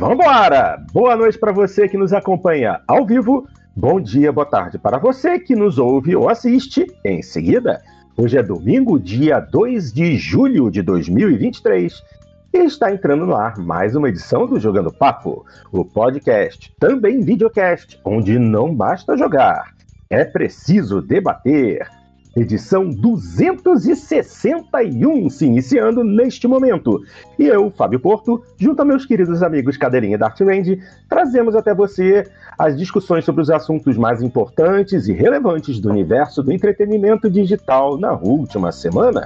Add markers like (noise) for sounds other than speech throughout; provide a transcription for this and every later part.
Vambora! Boa noite para você que nos acompanha ao vivo. Bom dia, boa tarde para você que nos ouve ou assiste em seguida. Hoje é domingo, dia 2 de julho de 2023. E está entrando no ar mais uma edição do Jogando Papo, o podcast, também videocast, onde não basta jogar, é preciso debater edição 261 se iniciando neste momento. E eu, Fábio Porto, junto a meus queridos amigos Cadeirinha Dark Range, trazemos até você as discussões sobre os assuntos mais importantes e relevantes do universo do entretenimento digital na última semana.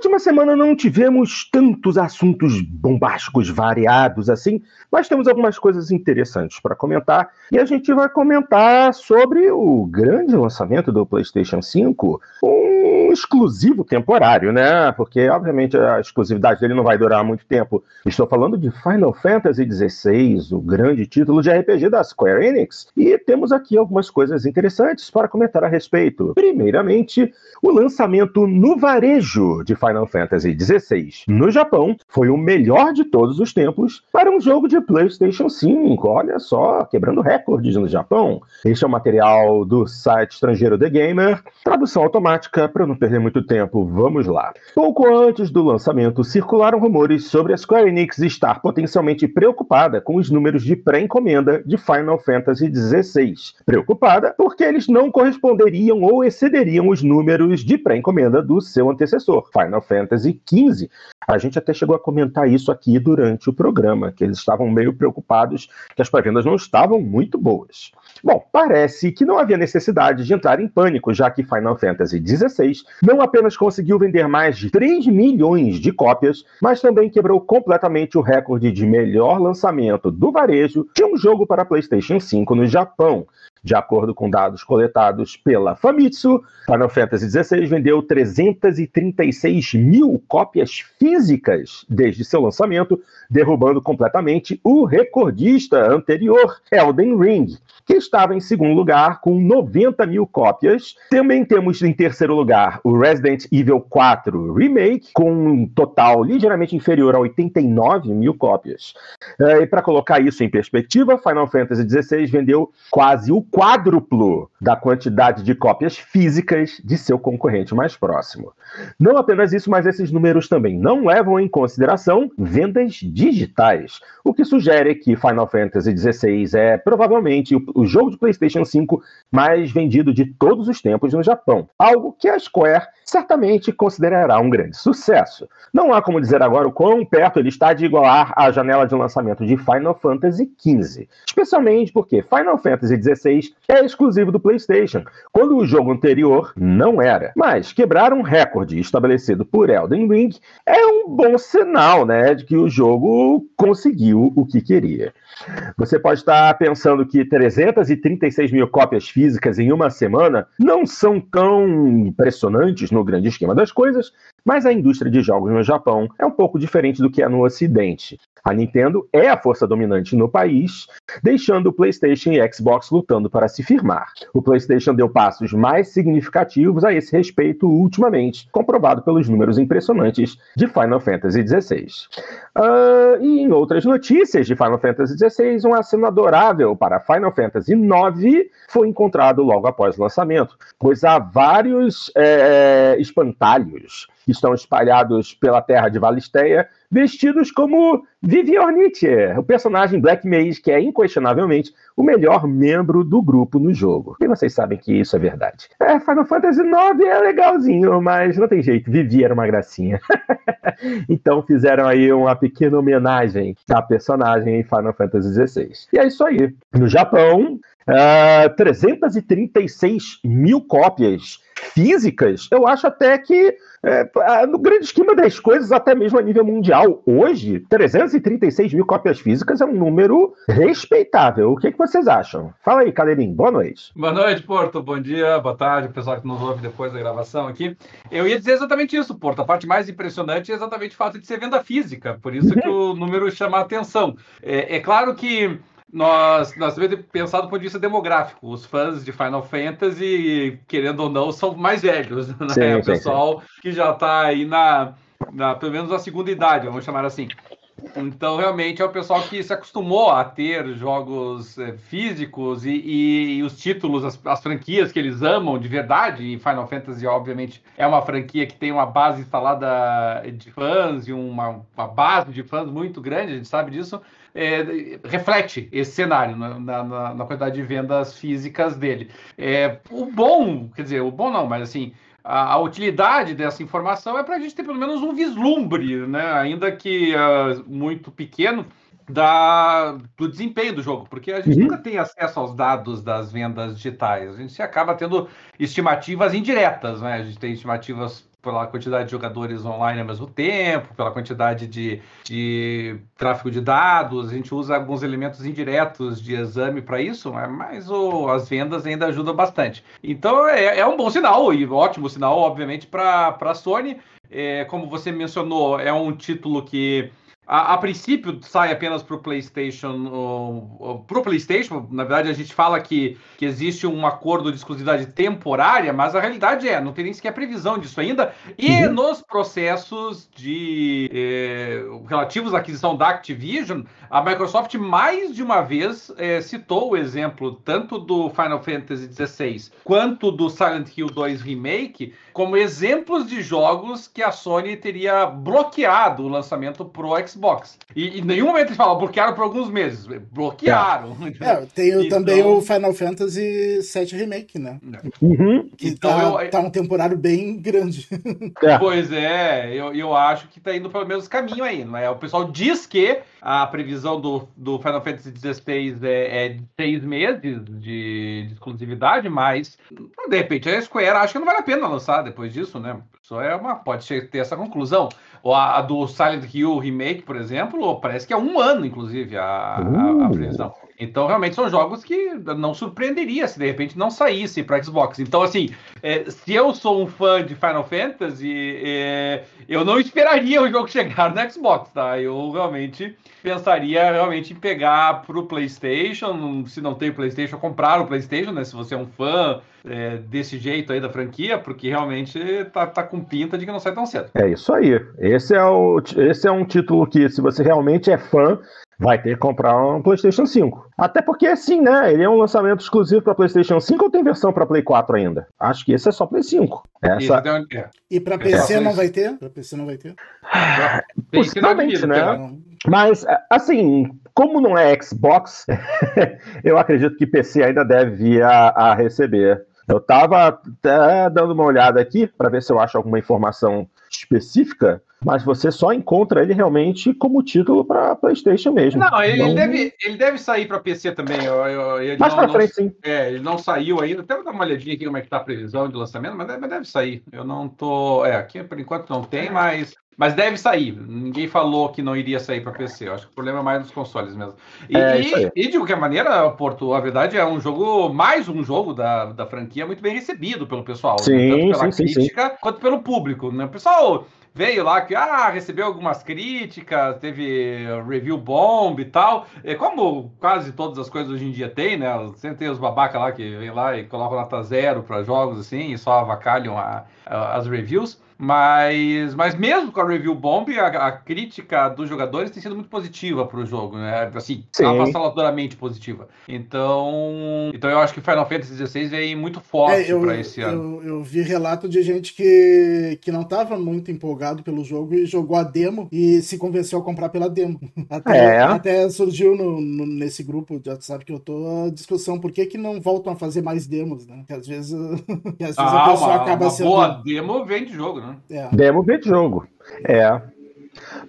Última semana não tivemos tantos assuntos bombásticos, variados assim, mas temos algumas coisas interessantes para comentar. E a gente vai comentar sobre o grande lançamento do PlayStation 5, um exclusivo temporário, né? Porque, obviamente, a exclusividade dele não vai durar muito tempo. Estou falando de Final Fantasy XVI, o grande título de RPG da Square Enix. E temos aqui algumas coisas interessantes para comentar a respeito. Primeiramente, o lançamento no varejo de Final Final Fantasy XVI no Japão foi o melhor de todos os tempos para um jogo de PlayStation 5. Olha só, quebrando recordes no Japão. Este é o material do site estrangeiro The Gamer. Tradução automática, para não perder muito tempo, vamos lá. Pouco antes do lançamento, circularam rumores sobre a Square Enix estar potencialmente preocupada com os números de pré-encomenda de Final Fantasy XVI. Preocupada porque eles não corresponderiam ou excederiam os números de pré-encomenda do seu antecessor, Final Final Fantasy XV. A gente até chegou a comentar isso aqui durante o programa, que eles estavam meio preocupados que as pré-vendas não estavam muito boas. Bom, parece que não havia necessidade de entrar em pânico, já que Final Fantasy XVI não apenas conseguiu vender mais de 3 milhões de cópias, mas também quebrou completamente o recorde de melhor lançamento do varejo de um jogo para PlayStation 5 no Japão. De acordo com dados coletados pela Famitsu, Final Fantasy XVI vendeu 336 mil cópias físicas desde seu lançamento, derrubando completamente o recordista anterior, Elden Ring, que estava em segundo lugar com 90 mil cópias. Também temos em terceiro lugar o Resident Evil 4 Remake, com um total ligeiramente inferior a 89 mil cópias. É, e para colocar isso em perspectiva, Final Fantasy XVI vendeu quase o quádruplo da quantidade de cópias físicas de seu concorrente mais próximo. Não apenas isso, mas esses números também não levam em consideração vendas digitais, o que sugere que Final Fantasy XVI é provavelmente o jogo de PlayStation 5 mais vendido de todos os tempos no Japão, algo que a Square certamente considerará um grande sucesso. Não há como dizer agora o quão perto ele está de igualar a janela de lançamento de Final Fantasy XV, especialmente porque Final Fantasy XVI é exclusivo do PlayStation, quando o jogo anterior não era. Mas quebrar um recorde estabelecido por Elden Ring é um bom sinal, né, de que o jogo conseguiu o que queria. Você pode estar pensando que 336 mil cópias físicas em uma semana não são tão impressionantes no grande esquema das coisas, mas a indústria de jogos no Japão é um pouco diferente do que é no Ocidente. A Nintendo é a força dominante no país, deixando o PlayStation e Xbox lutando para se firmar. O PlayStation deu passos mais significativos a esse respeito ultimamente, comprovado pelos números impressionantes de Final Fantasy XVI. Uh, e em outras notícias de Final Fantasy XVI, um aceno adorável para Final Fantasy IX foi encontrado logo após o lançamento, pois há vários é, espantalhos que estão espalhados pela terra de Valisteia, vestidos como Viviornite, o personagem Black Mage, que é inquestionavelmente o melhor membro do grupo no jogo. E vocês sabem que isso é verdade. É, Final Fantasy IX é legalzinho, mas não tem jeito, Vivi era uma gracinha. (laughs) então fizeram aí uma pequena homenagem à personagem em Final Fantasy XVI. E é isso aí. No Japão, uh, ah, 336 mil cópias físicas, eu acho até que é, no grande esquema das coisas, até mesmo a nível mundial, hoje, 336 mil cópias físicas é um número respeitável. O que, que vocês acham? Fala aí, Cadeirinho. Boa noite. Boa noite, Porto. Bom dia, boa tarde, pessoal que nos ouve depois da gravação aqui. Eu ia dizer exatamente isso, Porto. A parte mais impressionante é exatamente o fato de ser venda física, por isso que (laughs) o número chama a atenção. É, é claro que nós, nós devemos pensar do ponto de vista demográfico. Os fãs de Final Fantasy, querendo ou não, são mais velhos, (laughs) né? Sim, o pessoal sim. que já está aí na, na, pelo menos na segunda idade, vamos chamar assim. Então, realmente, é o pessoal que se acostumou a ter jogos é, físicos e, e, e, os títulos, as, as, franquias que eles amam de verdade. E Final Fantasy, obviamente, é uma franquia que tem uma base instalada de fãs e uma, uma base de fãs muito grande, a gente sabe disso. É, reflete esse cenário na, na, na, quantidade de vendas físicas dele. É, o bom, quer dizer, o bom não, mas assim, a, a, utilidade dessa informação é para a gente ter pelo menos um vislumbre, né? ainda que uh, muito pequeno, da, do desempenho do jogo, porque a gente uhum. nunca tem acesso aos dados das vendas digitais. A gente acaba tendo estimativas indiretas, né? A gente tem estimativas pela quantidade de jogadores online ao mesmo tempo, pela quantidade de, de tráfego de dados, a gente usa alguns elementos indiretos de exame para isso, né? mas o, as vendas ainda ajudam bastante. Então é, é um bom sinal e ótimo sinal, obviamente, para a Sony. É, como você mencionou, é um título que a, a, princípio sai apenas para o PlayStation. Para o PlayStation, na verdade, a gente fala que, que existe um acordo de exclusividade temporária, mas a realidade é, não tem nem sequer previsão disso ainda. E uhum. nos processos de eh, relativos à aquisição da Activision, a Microsoft mais de uma vez eh, citou o exemplo tanto do Final Fantasy XVI quanto do Silent Hill 2 Remake como exemplos de jogos que a Sony teria bloqueado o lançamento pro Xbox. E em nenhum momento eles falam bloquearam por alguns meses. Bloquearam. É, (laughs) é tem então... também o Final Fantasy VII Remake, né? Uhum. Que então, tá, eu... tá um temporário bem grande. (laughs) É. Pois é, eu, eu acho que tá indo pelo mesmo caminho aí, não é? O pessoal diz que a previsão do, do Final Fantasy XVI é, é de seis meses de, de, exclusividade, mas de repente a Square acha que não vale a pena lançar depois disso, né? Só é uma. Pode ter essa conclusão. Ou a, a, do Silent Hill Remake, por exemplo, parece que é um ano, inclusive, a, uh. a, a uh. previsão. Então, realmente, são jogos que não surpreenderia se de repente não saísse para Xbox. Então, assim, é, se eu sou um fã de Final Fantasy, é, eu não esperaria o jogo chegar no Xbox, tá? Eu realmente pensaria realmente em pegar para o PlayStation, se não tem PlayStation, comprar o PlayStation, né? Se você é um fã é, desse jeito aí da franquia, porque realmente tá, tá com pinta de que não sai tão cedo. É isso aí. Esse é, o, esse é um título que, se você realmente é fã, vai ter que comprar um PlayStation 5. Até porque, assim, né? Ele é um lançamento exclusivo para PlayStation 5 ou tem versão para Play 4 ainda? Acho que esse é só Play 5. Essa... E para PC é. não vai ter? Para PC não vai ter? Possivelmente, né? Mas, assim, como não é Xbox, (laughs) eu acredito que PC ainda deve vir a, a receber. Eu estava até dando uma olhada aqui para ver se eu acho alguma informação específica mas você só encontra ele realmente como título para PlayStation mesmo. Não, ele, não... Deve, ele deve sair para PC também. Eu, eu, Mais para frente, sim. É, ele não saiu ainda. Até vou dar uma olhadinha aqui como é que tá a previsão de lançamento, mas deve, deve sair. Eu não tô. É, aqui por enquanto não tem, mas mas deve sair. Ninguém falou que não iria sair para PC. Eu acho que o problema é mais nos consoles mesmo. E, é, e, e, de qualquer maneira, Porto, a verdade é um jogo, mais um jogo da, da franquia muito bem recebido pelo pessoal. Sim, né? Tanto pela sim, crítica sim, sim. quanto pelo público. Né? O pessoal veio lá que ah, recebeu algumas críticas, teve review bomb e tal. É como quase todas as coisas hoje em dia tem, né? Sempre tem os babaca lá que vem lá e colocam nota zero para jogos assim e só avacalham a, a, as reviews. Mas, mas mesmo com a review bomb, a, a crítica dos jogadores tem sido muito positiva para o jogo, né? Assim, avassaladoramente positiva. Então, então eu acho que Final Fantasy XVI vem muito forte é, para esse ano. Eu, eu, vi relato de gente que, que não estava muito empolgado pelo jogo e jogou a demo e se convenceu a comprar pela demo. (laughs) Até, é. até surgiu no, no, nesse grupo de WhatsApp que eu tô a discussão por que, que não voltam a fazer mais demos, né? Que às vezes, (laughs) que às vezes ah, a pessoa uma, acaba uma sendo. Boa demo vem de jogo, né? É. Demo de jogo. É.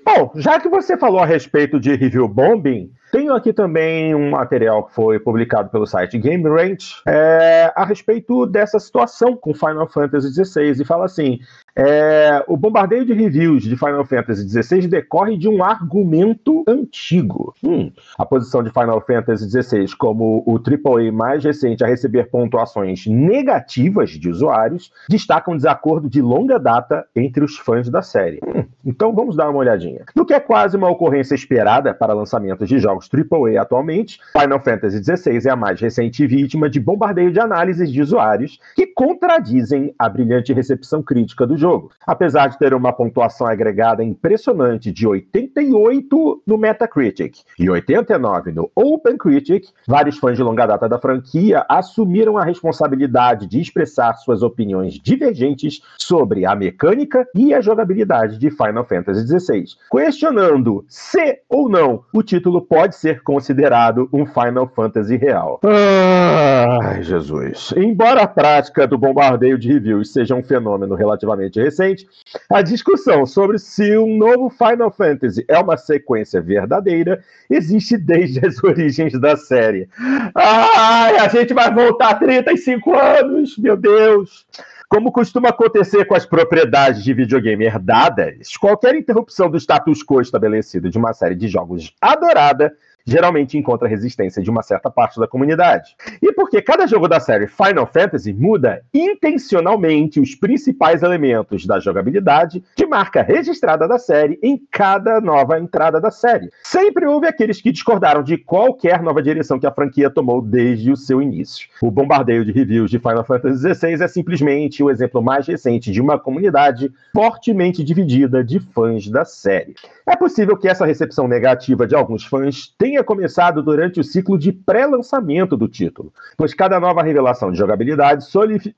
Bom, já que você falou a respeito de review bombing, tenho aqui também um material que foi publicado pelo site Game Range é, a respeito dessa situação com Final Fantasy XVI e fala assim: é, o bombardeio de reviews de Final Fantasy XVI decorre de um argumento antigo. Hum, a posição de Final Fantasy XVI como o AAA mais recente a receber pontuações negativas de usuários destaca um desacordo de longa data entre os fãs da série. Hum, então vamos dar uma olhadinha. No que é quase uma ocorrência esperada para lançamentos de jogos AAA atualmente, Final Fantasy XVI é a mais recente vítima de bombardeio de análises de usuários que contradizem a brilhante recepção crítica do jogo. Apesar de ter uma pontuação agregada impressionante de 88 no Metacritic e 89 no OpenCritic, vários fãs de longa data da franquia assumiram a responsabilidade de expressar suas opiniões divergentes sobre a mecânica e a jogabilidade de Final Fantasy XVI, questionando se ou não o título pode ser considerado um Final Fantasy real. Ai, Jesus. Embora a prática do bombardeio de reviews seja um fenômeno relativamente recente, a discussão sobre se um novo Final Fantasy é uma sequência verdadeira existe desde as (laughs) origens da série. Ai, a gente vai voltar 35 anos, meu Deus! Como costuma acontecer com as propriedades de videogame herdadas, qualquer interrupção do status quo estabelecido de uma série de jogos adorada geralmente encontra resistência de uma certa parte da comunidade. E porque cada jogo da série Final Fantasy muda intencionalmente os principais elementos da jogabilidade de marca registrada da série em cada nova entrada da série. Sempre houve aqueles que discordaram de qualquer nova direção que a franquia tomou desde o seu início. O bombardeio de reviews de Final Fantasy XVI é simplesmente o exemplo mais recente de uma comunidade fortemente dividida de fãs da série. É possível que essa recepção negativa de alguns fãs tenha começado durante o ciclo de pré-lançamento do título, pois cada nova revelação de jogabilidade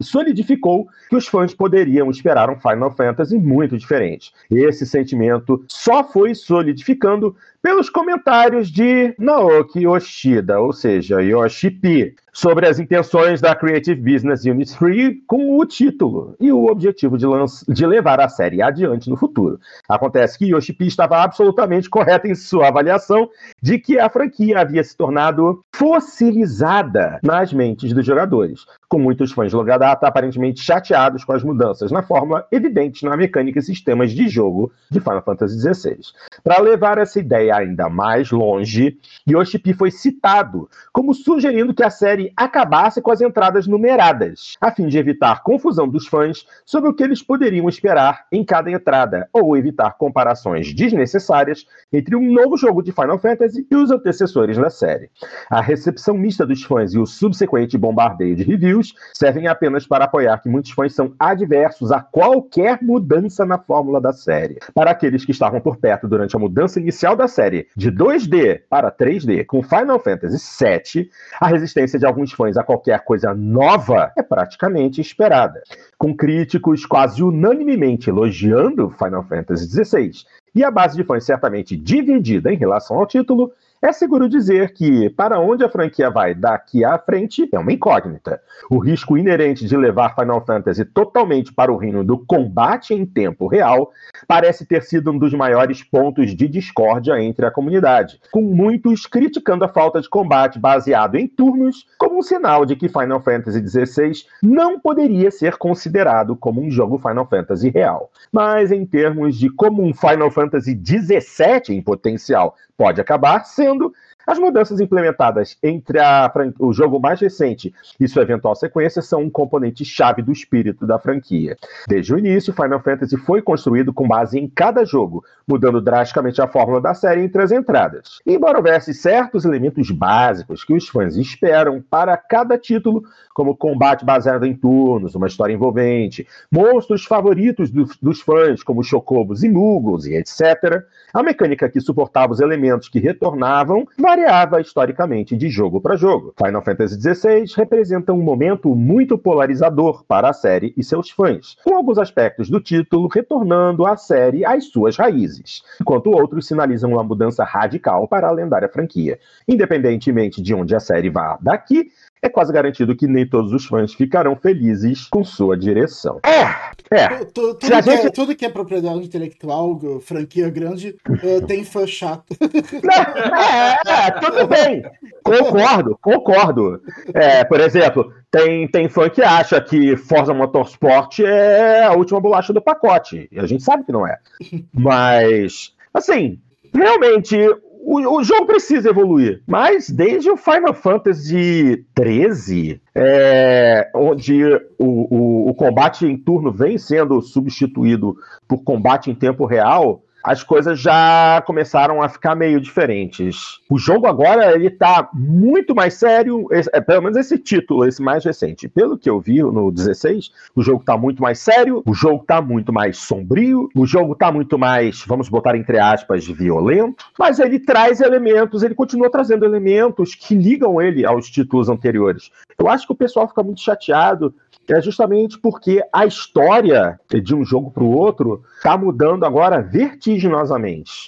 solidificou que os fãs poderiam esperar um Final Fantasy muito diferente. Esse sentimento só foi solidificando pelos comentários de Naoki Yoshida, ou seja, Yoshi P, sobre as intenções da Creative Business Unit 3 com o título e o objetivo de, de levar a série adiante no futuro. Acontece que Yoshi P estava absolutamente correto em sua avaliação de que a franquia havia se tornado fossilizada nas mentes dos jogadores, com muitos fãs de longa data aparentemente chateados com as mudanças na fórmula evidentes na mecânica e sistemas de jogo de Final Fantasy XVI. Para levar essa ideia ainda mais longe, Yoshi P foi citado como sugerindo que a série acabasse com as entradas numeradas, a fim de evitar confusão dos fãs sobre o que eles poderiam esperar em cada entrada, ou evitar comparações desnecessárias entre um novo jogo de Final Fantasy e os antecessores da série. A recepção mista dos fãs e o subsequente bombardeio de reviews servem apenas para apoiar que muitos fãs são adversos a qualquer mudança na fórmula da série. Para aqueles que estavam por perto durante a mudança inicial da série de 2D para 3D com Final Fantasy VII, a resistência de alguns fãs a qualquer coisa nova é praticamente esperada, com críticos quase unanimemente elogiando Final Fantasy XVI e a base de fãs certamente dividida em relação ao título, é seguro dizer que para onde a franquia vai daqui à frente é uma incógnita. O risco inerente de levar Final Fantasy totalmente para o reino do combate em tempo real parece ter sido um dos maiores pontos de discórdia entre a comunidade, com muitos criticando a falta de combate baseado em turnos como um sinal de que Final Fantasy XVI não poderia ser considerado como um jogo Final Fantasy real. Mas em termos de como um Final Fantasy XVII em potencial pode acabar sendo as mudanças implementadas entre a, o jogo mais recente e sua eventual sequência são um componente chave do espírito da franquia. Desde o início, Final Fantasy foi construído com base em cada jogo, mudando drasticamente a fórmula da série entre as entradas. Embora houvesse certos elementos básicos que os fãs esperam para cada título, como combate baseado em turnos, uma história envolvente, monstros favoritos do, dos fãs, como chocobos e muggles e etc., a mecânica que suportava os elementos que retornavam variava historicamente de jogo para jogo. Final Fantasy XVI representa um momento muito polarizador para a série e seus fãs, com alguns aspectos do título retornando à série às suas raízes, enquanto outros sinalizam uma mudança radical para a lendária franquia. Independentemente de onde a série vá daqui, é quase garantido que nem todos os fãs ficarão felizes com sua direção. É, é. Tudo, tudo, que, gente... é, tudo que é propriedade intelectual, franquia grande, uh, (laughs) tem fã chato. Não, é, é, tudo bem. Concordo, concordo. É, por exemplo, tem, tem fã que acha que Forza Motorsport é a última bolacha do pacote. E a gente sabe que não é. (laughs) Mas, assim, realmente o, o, jogo precisa evoluir, mas desde o Final Fantasy XIII, é, onde o, o, o, combate em turno vem sendo substituído por combate em tempo real, as coisas já começaram a ficar meio diferentes. O jogo agora ele tá muito mais sério, é, pelo menos esse título, esse mais recente. Pelo que eu vi no 16, o jogo tá muito mais sério, o jogo tá muito mais sombrio, o jogo tá muito mais, vamos botar entre aspas, violento, mas ele traz elementos, ele continua trazendo elementos que ligam ele aos títulos anteriores. Eu acho que o pessoal fica muito chateado é justamente porque a história de um jogo para o outro está mudando agora vertiginosamente,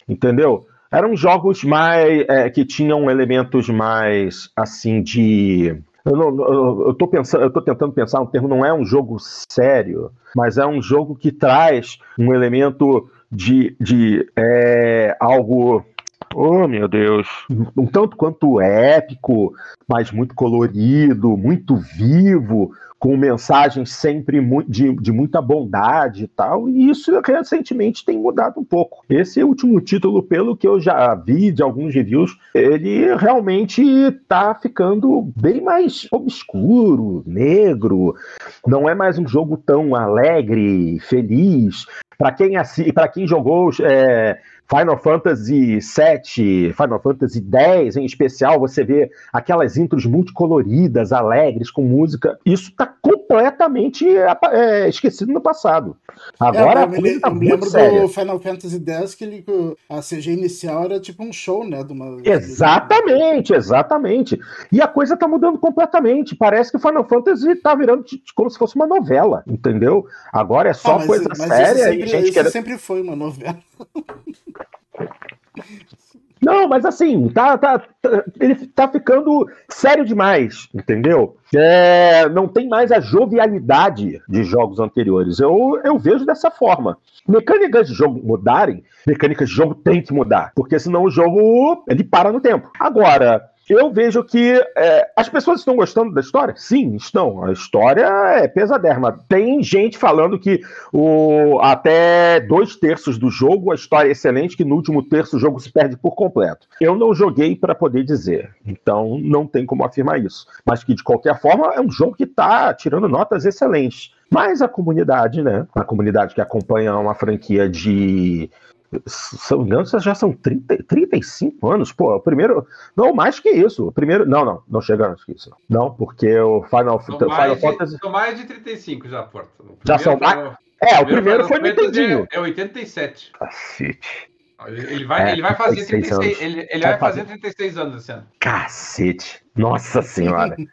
entendeu? Eram jogos mais é, que tinham elementos mais assim de eu, não, eu, eu, tô pensando, eu tô tentando pensar um termo, não é um jogo sério, mas é um jogo que traz um elemento de, de é, algo Oh, meu Deus. Um tanto quanto épico, mas muito colorido, muito vivo, com mensagens sempre de, de muita bondade e tal, e isso recentemente tem mudado um pouco. Esse último título, pelo que eu já vi de alguns reviews, ele realmente está ficando bem mais obscuro, negro, não é mais um jogo tão alegre, feliz. Para quem, para quem jogou é, Final Fantasy VII, Final Fantasy X em especial, você vê aquelas intros coloridas, alegres, com música. Isso está completamente é, esquecido no passado. Agora é, eu me, tá eu me lembro séria. do Final Fantasy X que ele, a CG inicial era tipo um show, né? De uma... Exatamente, exatamente. E a coisa está mudando completamente. Parece que o Final Fantasy está virando como se fosse uma novela, entendeu? Agora é só ah, coisa mas séria. Isso sempre, e gente isso quer... sempre foi uma novela. (laughs) Não, mas assim, tá, tá, tá, ele tá ficando sério demais, entendeu? É, não tem mais a jovialidade de jogos anteriores. Eu, eu vejo dessa forma. Mecânicas de jogo mudarem, mecânicas de jogo tem que mudar, porque senão o jogo ele para no tempo. Agora, eu vejo que é, as pessoas estão gostando da história? Sim, estão. A história é pesadérrima. Tem gente falando que o, até dois terços do jogo a história é excelente, que no último terço o jogo se perde por completo. Eu não joguei para poder dizer, então não tem como afirmar isso. Mas que de qualquer forma é um jogo que está tirando notas excelentes. Mas a comunidade, né? A comunidade que acompanha uma franquia de se não me engano, já são 30, 35 anos. Pô, o primeiro. Não, mais que isso. O primeiro. Não, não, não chega antes que isso. Não, porque o Final, são Final Fantasy. São mais de 35 já, Porto. Já são mais. É, o primeiro foi no Nintendinho. É, é 87. Cacete. Ele vai, é, ele vai fazer 36, ele, ele vai fazer 36 anos esse ano. Cacete. Nossa senhora. (laughs)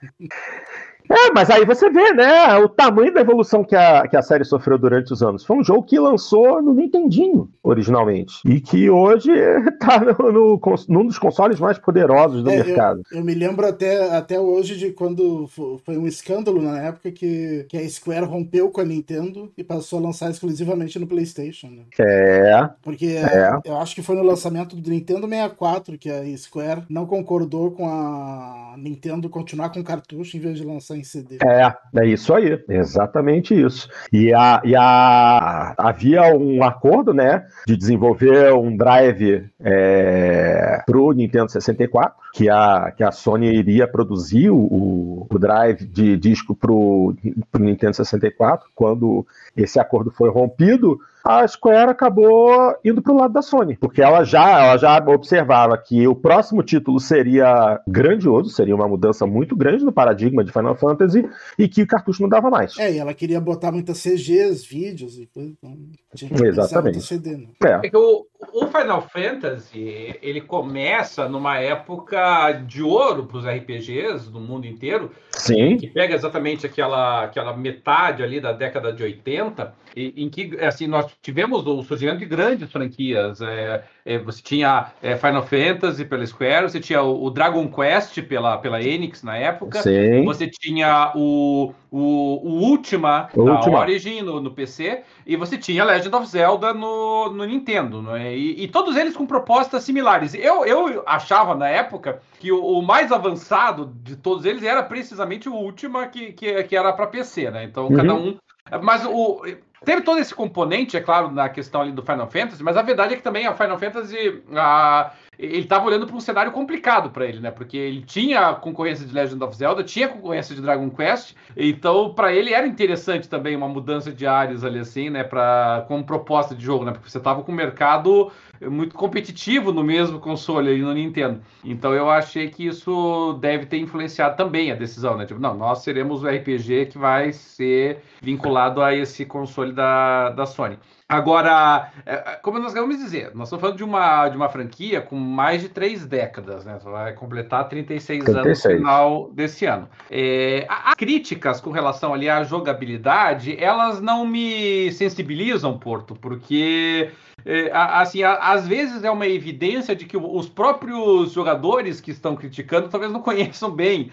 É, mas aí você vê, né, o tamanho da evolução que a, que a série sofreu durante os anos. Foi um jogo que lançou no Nintendinho, originalmente, e que hoje (laughs) tá no, no, num dos consoles mais poderosos do é, mercado. Eu, eu, me lembro até, até hoje de quando foi um escândalo na época que, que a Square rompeu com a Nintendo e passou a lançar exclusivamente no PlayStation. Né? É. Porque é. eu acho que foi no lançamento do Nintendo 64 que a Square não concordou com a Nintendo continuar com cartucho em vez de lançar em CD. É, é isso aí, exatamente isso. E, a, e a, havia um acordo, né, de desenvolver um drive é, para o Nintendo 64, que a, que a Sony iria produzir o, o drive de disco para o Nintendo 64, quando esse acordo foi rompido, a Square acabou indo para o lado da Sony, porque ela já, ela já observava que o próximo título seria grandioso, seria uma mudança muito grande no paradigma de Final Fantasy e que o cartucho não dava mais. É, e ela queria botar muitas CGs, vídeos e coisa. Então, Exatamente. CD, né? é. é que o, o Final Fantasy ele começa numa época de ouro para os RPGs do mundo inteiro. Sim. Que pega exatamente aquela, aquela metade ali da década de 80, em que assim, nós tivemos o surgimento de grandes franquias. É, é, você tinha é, Final Fantasy pela Square, você tinha o, o, Dragon Quest pela, pela Enix na época, Sim. você tinha o, o, o Ultima o da Ultima. Origin no, no, PC, e você tinha Legend of Zelda no, no Nintendo. Né? E, e, todos eles com propostas similares. Eu, eu achava na época que o, o mais avançado de todos eles era precisamente o Ultima, que, que, que era para PC. Né? Então, uhum. cada um. Mas o Teve todo esse componente, é claro, na questão ali do Final Fantasy, mas a verdade é que também a Final Fantasy, a, ele estava olhando para um cenário complicado para ele, né? Porque ele tinha concorrência de Legend of Zelda, tinha concorrência de Dragon Quest, então para ele era interessante também uma mudança de áreas ali assim, né? Para como proposta de jogo, né? Porque você estava com o mercado muito competitivo no mesmo console ali no Nintendo. Então eu achei que isso deve ter influenciado também a decisão, né? Tipo, não, nós seremos o RPG que vai ser vinculado a esse console da, da Sony. Agora, é, é, como nós de dizer, nós estamos falando de uma, de uma franquia com mais de três décadas, né? Vai completar 36, 36. anos no final desse ano. É, as críticas com relação ali à jogabilidade, elas não me sensibilizam, Porto, porque é, assim, às vezes é uma evidência de que os próprios jogadores que estão criticando talvez não (laughs) conheçam bem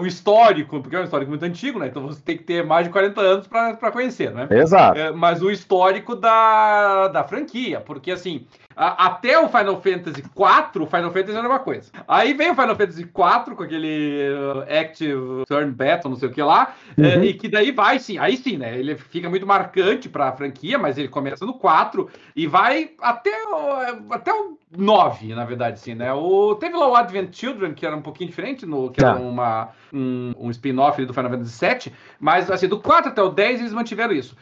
o histórico, porque é um histórico muito antigo, né? Então você tem que ter mais de 40 anos para conhecer, né? Exato. É, mas o histórico da, da franquia, porque assim, até o Final Fantasy IV, o Final Fantasy era uma coisa. Aí vem o Final Fantasy IV com aquele uh, Active Turn Battle, não sei o que lá, uhum. é, e que daí vai sim, aí sim, né? Ele fica muito marcante para a franquia, mas ele começa no 4 e vai até, até o 9, na verdade, sim, né? O, teve lá o Advent Children, que era um pouquinho diferente, no, que tá. era uma, um, um spin-off do Final Fantasy VII, mas assim, do 4 até o 10 eles mantiveram isso.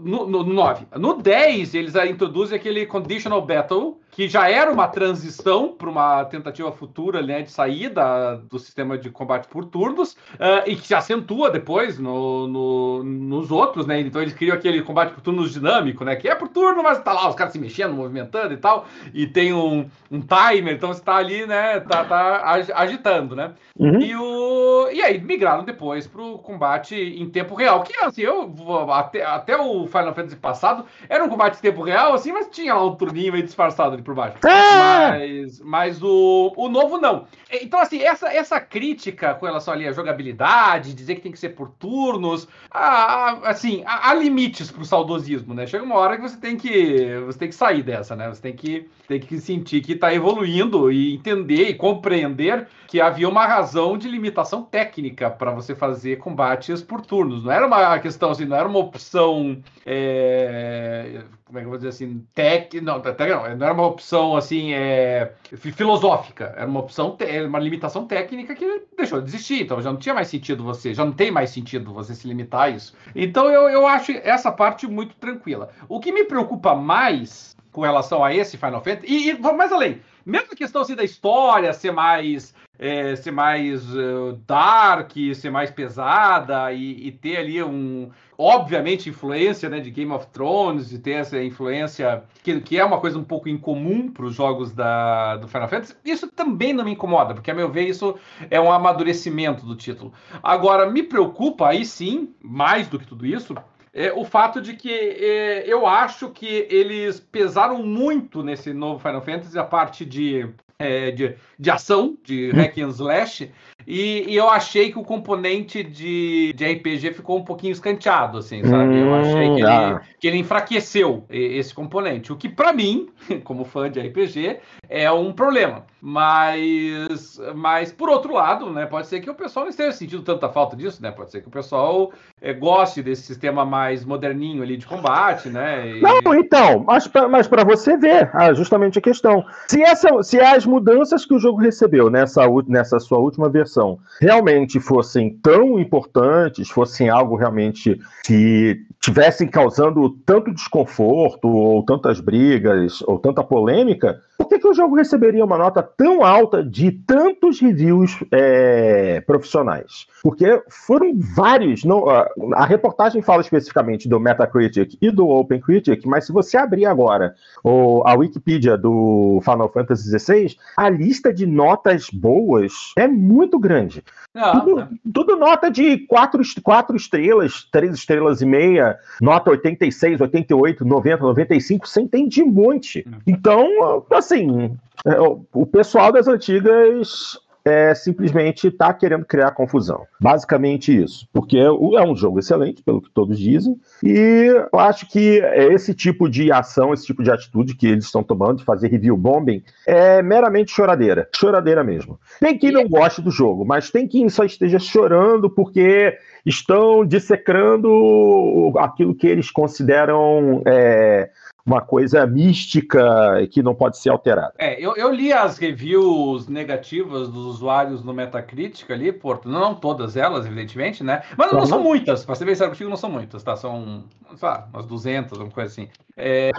No, no, no 9. No 10, eles introduzem aquele Conditional Battle, não que já era uma transição para uma tentativa futura né, de saída do sistema de combate por turnos, uh, e que se acentua depois no, no, nos outros, né? Então eles criam aquele combate por turnos dinâmico, né? Que é por turno, mas tá lá os caras se mexendo, movimentando e tal, e tem um, um timer, então você tá ali, né? Tá, tá agitando, né? Uhum. E, o, e aí migraram depois para o combate em tempo real, que assim, eu até, até o Final Fantasy passado era um combate em tempo real, assim, mas tinha lá um turninho meio disfarçado ali por baixo. Ah! Mas, mas o, o novo não. Então, assim, essa, essa crítica com relação ali à jogabilidade, dizer que tem que ser por turnos, a, a, assim, há limites pro saudosismo, né? Chega uma hora que você tem que você tem que sair dessa, né? Você tem que, tem que sentir que está evoluindo e entender e compreender que havia uma razão de limitação técnica para você fazer combates por turnos. Não era uma questão assim, não era uma opção é, como é que eu vou dizer assim, tec, não, não, não era uma opção assim é, filosófica, era uma opção, uma limitação técnica que deixou de existir, então já não tinha mais sentido você, já não tem mais sentido você se limitar a isso. Então eu, eu acho essa parte muito tranquila. O que me preocupa mais com relação a esse Final Fantasy, e, e mais além, mesmo a questão assim, da história ser mais é, ser mais uh, dark, ser mais pesada e, e, ter ali um, obviamente, influência né, de Game of Thrones, e ter essa influência que, que é uma coisa um pouco incomum para os jogos da, do Final Fantasy, isso também não me incomoda, porque a meu ver isso é um amadurecimento do título. Agora, me preocupa, aí sim, mais do que tudo isso, é o fato de que é, eu acho que eles pesaram muito nesse novo Final Fantasy a parte de é, de, de ação, de hack and slash, e, e, eu achei que o componente de, de RPG ficou um pouquinho escanteado, assim, sabe? Eu achei que ele, ah. que ele enfraqueceu esse componente, o que para mim, (laughs) como fã de RPG, é um problema. Mas, mas por outro lado, né, pode ser que o pessoal não esteja sentindo tanta falta disso, né? Pode ser que o pessoal é, goste desse sistema mais moderninho ali de combate, né? E... Não, então, mas para mas você ver, ah, justamente a questão. Se, essa, se as mudanças que o jogo recebeu nessa, nessa sua última versão realmente fossem tão importantes, fossem algo realmente que tivessem causando tanto desconforto, ou tantas brigas, ou tanta polêmica, por que, que o jogo receberia uma nota tão alta de tantos reviews é, profissionais? Porque foram vários. Não, a reportagem fala especificamente do Metacritic e do OpenCritic, mas se você abrir agora o, a Wikipedia do Final Fantasy XVI, a lista de notas boas é muito grande. Ah, tudo, tudo, nota de quatro, quatro estrelas, três estrelas e meia, nota 86, 88, 90, 95, sem tem de monte. Hum. Então, assim, é, o pessoal das antigas é, simplesmente está querendo criar confusão. Basicamente isso. Porque é um jogo excelente, pelo que todos dizem, e eu acho que esse tipo de ação, esse tipo de atitude que eles estão tomando, de fazer review bombing, é meramente choradeira. Choradeira mesmo. Tem quem não goste do jogo, mas tem quem só esteja chorando porque estão dissecando aquilo que eles consideram é, uma coisa mística que não pode ser alterada. É, eu, eu li as reviews negativas dos usuários no Metacritic ali, por, não todas elas, evidentemente, né? Mas não, são muitas, para ser bem sério contigo, não são muitas, tá? São, sei lá, umas 200, alguma coisa assim. É,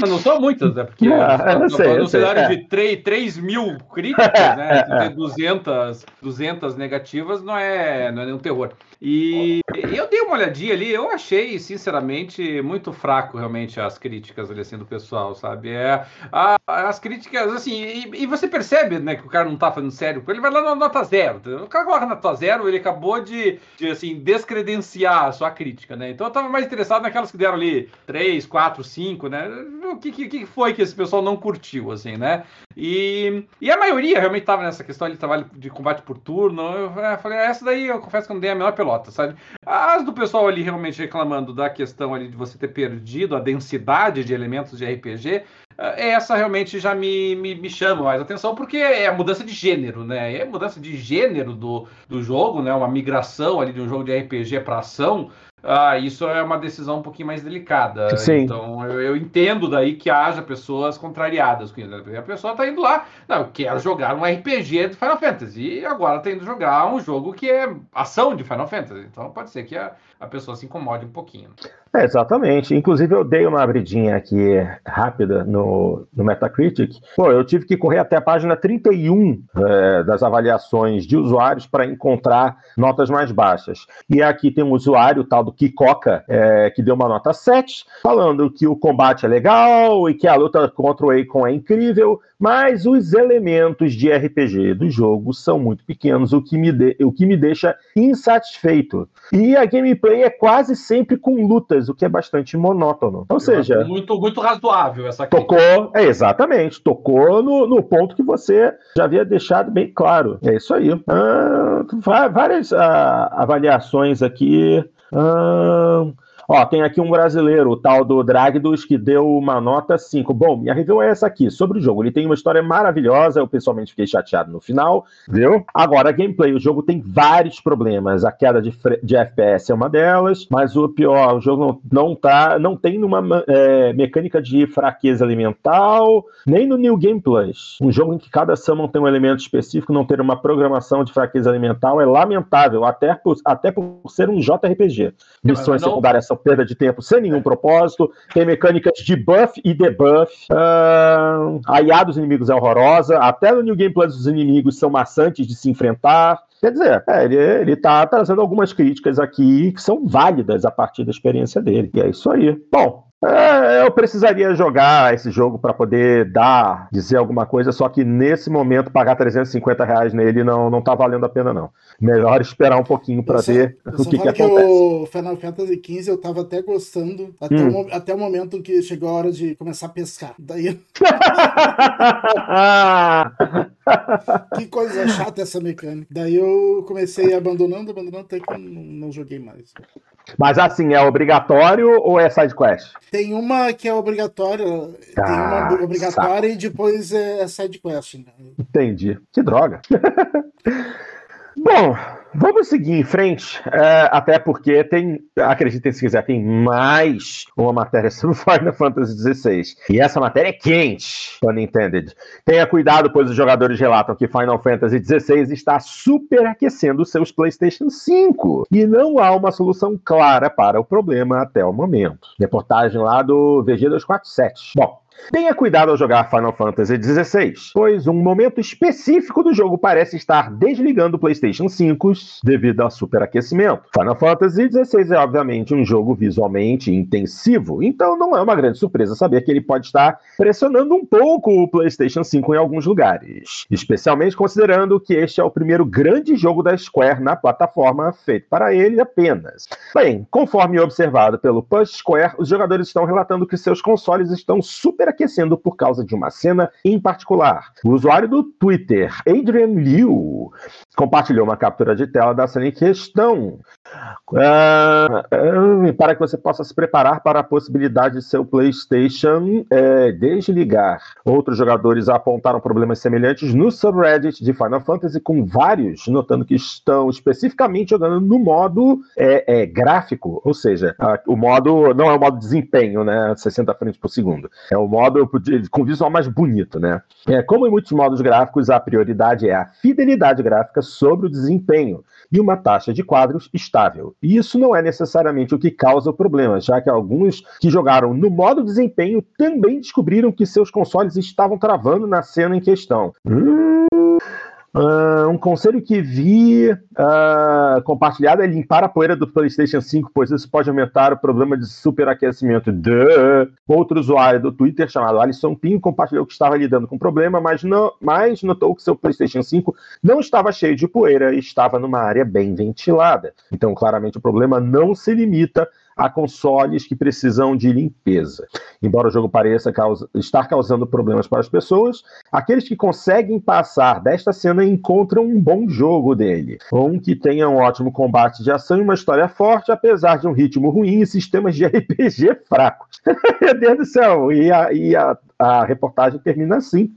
mas não são muitas, né? Porque no, sei, no cenário é. de 3, 3 mil críticas, né? (laughs) ter 200, 200 negativas não é, não é nenhum terror. E eu dei uma olhadinha ali, eu achei, sinceramente, muito fraco realmente as críticas ali, assim, do pessoal, sabe? É, a, as críticas, assim, e, e, você percebe, né, que o cara não tá falando sério, ele vai lá na nota zero. O cara coloca na nota zero, ele acabou de, de, assim, descredenciar a sua crítica, né? Então eu tava mais interessado naquelas que deram ali 3, 4, 5, né? O que, que, que foi que esse pessoal não curtiu, assim, né? E, e a maioria realmente tava nessa questão de trabalho de combate por turno. Eu, eu é, falei, essa daí eu confesso que eu não dei a menor pelota sabe? As do pessoal ali realmente reclamando da questão ali de você ter perdido a densidade de elementos de RPG, eh, essa realmente já me, me, me, chama mais atenção, porque é a mudança de gênero, né? É a mudança de gênero do, do jogo, né? Uma migração ali de um jogo de RPG para ação ah, isso é uma decisão um pouquinho mais delicada. Sim. Então eu, eu entendo daí que haja pessoas contrariadas com isso. A pessoa está indo lá, não, eu quero jogar um RPG de Final Fantasy e agora está indo jogar um jogo que é ação de Final Fantasy. Então pode ser que a, a pessoa se incomode um pouquinho. É, exatamente. Inclusive, eu dei uma abridinha aqui rápida no, no Metacritic. Pô, eu tive que correr até a página 31 é, das avaliações de usuários para encontrar notas mais baixas. E aqui tem um usuário, tal do Kikoka, é, que deu uma nota 7, falando que o combate é legal e que a luta contra o Akon é incrível, mas os elementos de RPG do jogo são muito pequenos, o que me, de, o que me deixa insatisfeito. E a gameplay é quase sempre com lutas, o que é bastante monótono. Ou seja. Muito, muito razoável essa. Tocou, é, exatamente, tocou no, no ponto que você já havia deixado bem claro. É isso aí. Ah, várias ah, avaliações aqui. Ah, Ó, tem aqui um brasileiro, o tal do Dragdos, que deu uma nota 5. Bom, minha review é essa aqui, sobre o jogo. Ele tem uma história maravilhosa, eu pessoalmente fiquei chateado no final, viu? Agora, gameplay, o jogo tem vários problemas. A queda de, de FPS é uma delas, mas o pior, o jogo não, não tá, não tem uma é, mecânica de fraqueza alimental, nem no New Game Plus. Um jogo em que cada summon tem um elemento específico, não ter uma programação de fraqueza alimentar é lamentável, até por, até por ser um JRPG. Missões não... secundárias são perda de tempo sem nenhum propósito, tem mecânicas de buff e debuff, uh, a IA dos inimigos é horrorosa, até no New Game Plus os inimigos são maçantes de se enfrentar. Quer dizer, é, ele, ele tá trazendo algumas críticas aqui que são válidas a partir da experiência dele. E é isso aí. Bom, é, eu precisaria jogar esse jogo para poder dar, dizer alguma coisa, só que nesse momento pagar 350 reais nele não, não tá valendo a pena, não. Melhor esperar um pouquinho para ver o que, que, que acontece. o Final Fantasy XV eu tava até gostando, até, hum. o, até o momento que chegou a hora de começar a pescar. Daí. (laughs) que coisa chata essa mecânica. Daí eu comecei abandonando, abandonando, até que não, não joguei mais. Mas assim, é obrigatório ou é side quest? Tem uma que é obrigatória, ah, tem uma obrigatória saco. e depois é side quest. Né? Entendi. Que droga. (laughs) Bom, Vamos seguir em frente, é, até porque tem, acreditem se quiser, tem mais uma matéria (laughs) sobre Final Fantasy XVI. E essa matéria é quente, pun intended. Tenha cuidado, pois os jogadores relatam que Final Fantasy XVI está superaquecendo seus PlayStation 5 e não há uma solução clara para o problema até o momento. Reportagem lá do VG247. Bom, Tenha cuidado ao jogar Final Fantasy XVI, pois um momento específico do jogo parece estar desligando o PlayStation 5 devido ao superaquecimento. Final Fantasy XVI é obviamente um jogo visualmente intensivo, então não é uma grande surpresa saber que ele pode estar pressionando um pouco o PlayStation 5 em alguns lugares, especialmente considerando que este é o primeiro grande jogo da Square na plataforma feito para ele apenas. Bem, conforme observado pelo Push Square, os jogadores estão relatando que seus consoles estão super superaquecendo por causa de uma cena em particular. O usuário do Twitter, Adrian Liu, compartilhou uma captura de tela da cena em questão. Uh, uh, para que você possa se preparar para a possibilidade de seu PlayStation uh, desligar. Outros jogadores apontaram problemas semelhantes no subreddit de Final Fantasy, com vários notando que estão especificamente jogando no modo é, é, gráfico, ou seja, o modo não é o modo desempenho, né, 60 frames por segundo, é o modo com visual mais bonito, né. É, como em muitos modos gráficos, a prioridade é a fidelidade gráfica sobre o desempenho e uma taxa de quadros estável. E isso não é necessariamente o que causa o problema, já que alguns que jogaram no modo desempenho também descobriram que seus consoles estavam travando na cena em questão. Hum, Uh, um conselho que vi uh, compartilhado é limpar a poeira do PlayStation 5, pois isso pode aumentar o problema de superaquecimento. Duh. Outro usuário do Twitter chamado Alisson Pinho compartilhou que estava lidando com o problema, mas, não, mas notou que seu PlayStation 5 não estava cheio de poeira e estava numa área bem ventilada. Então, claramente, o problema não se limita a consoles que precisam de limpeza. Embora o jogo pareça causa, estar causando problemas para as pessoas, aqueles que conseguem passar desta cena encontram um bom jogo dele. Um que tenha um ótimo combate de ação e uma história forte, apesar de um ritmo ruim e sistemas de (laughs) RPG fracos. (laughs) Meu Deus do céu! E a, e a, a reportagem termina assim.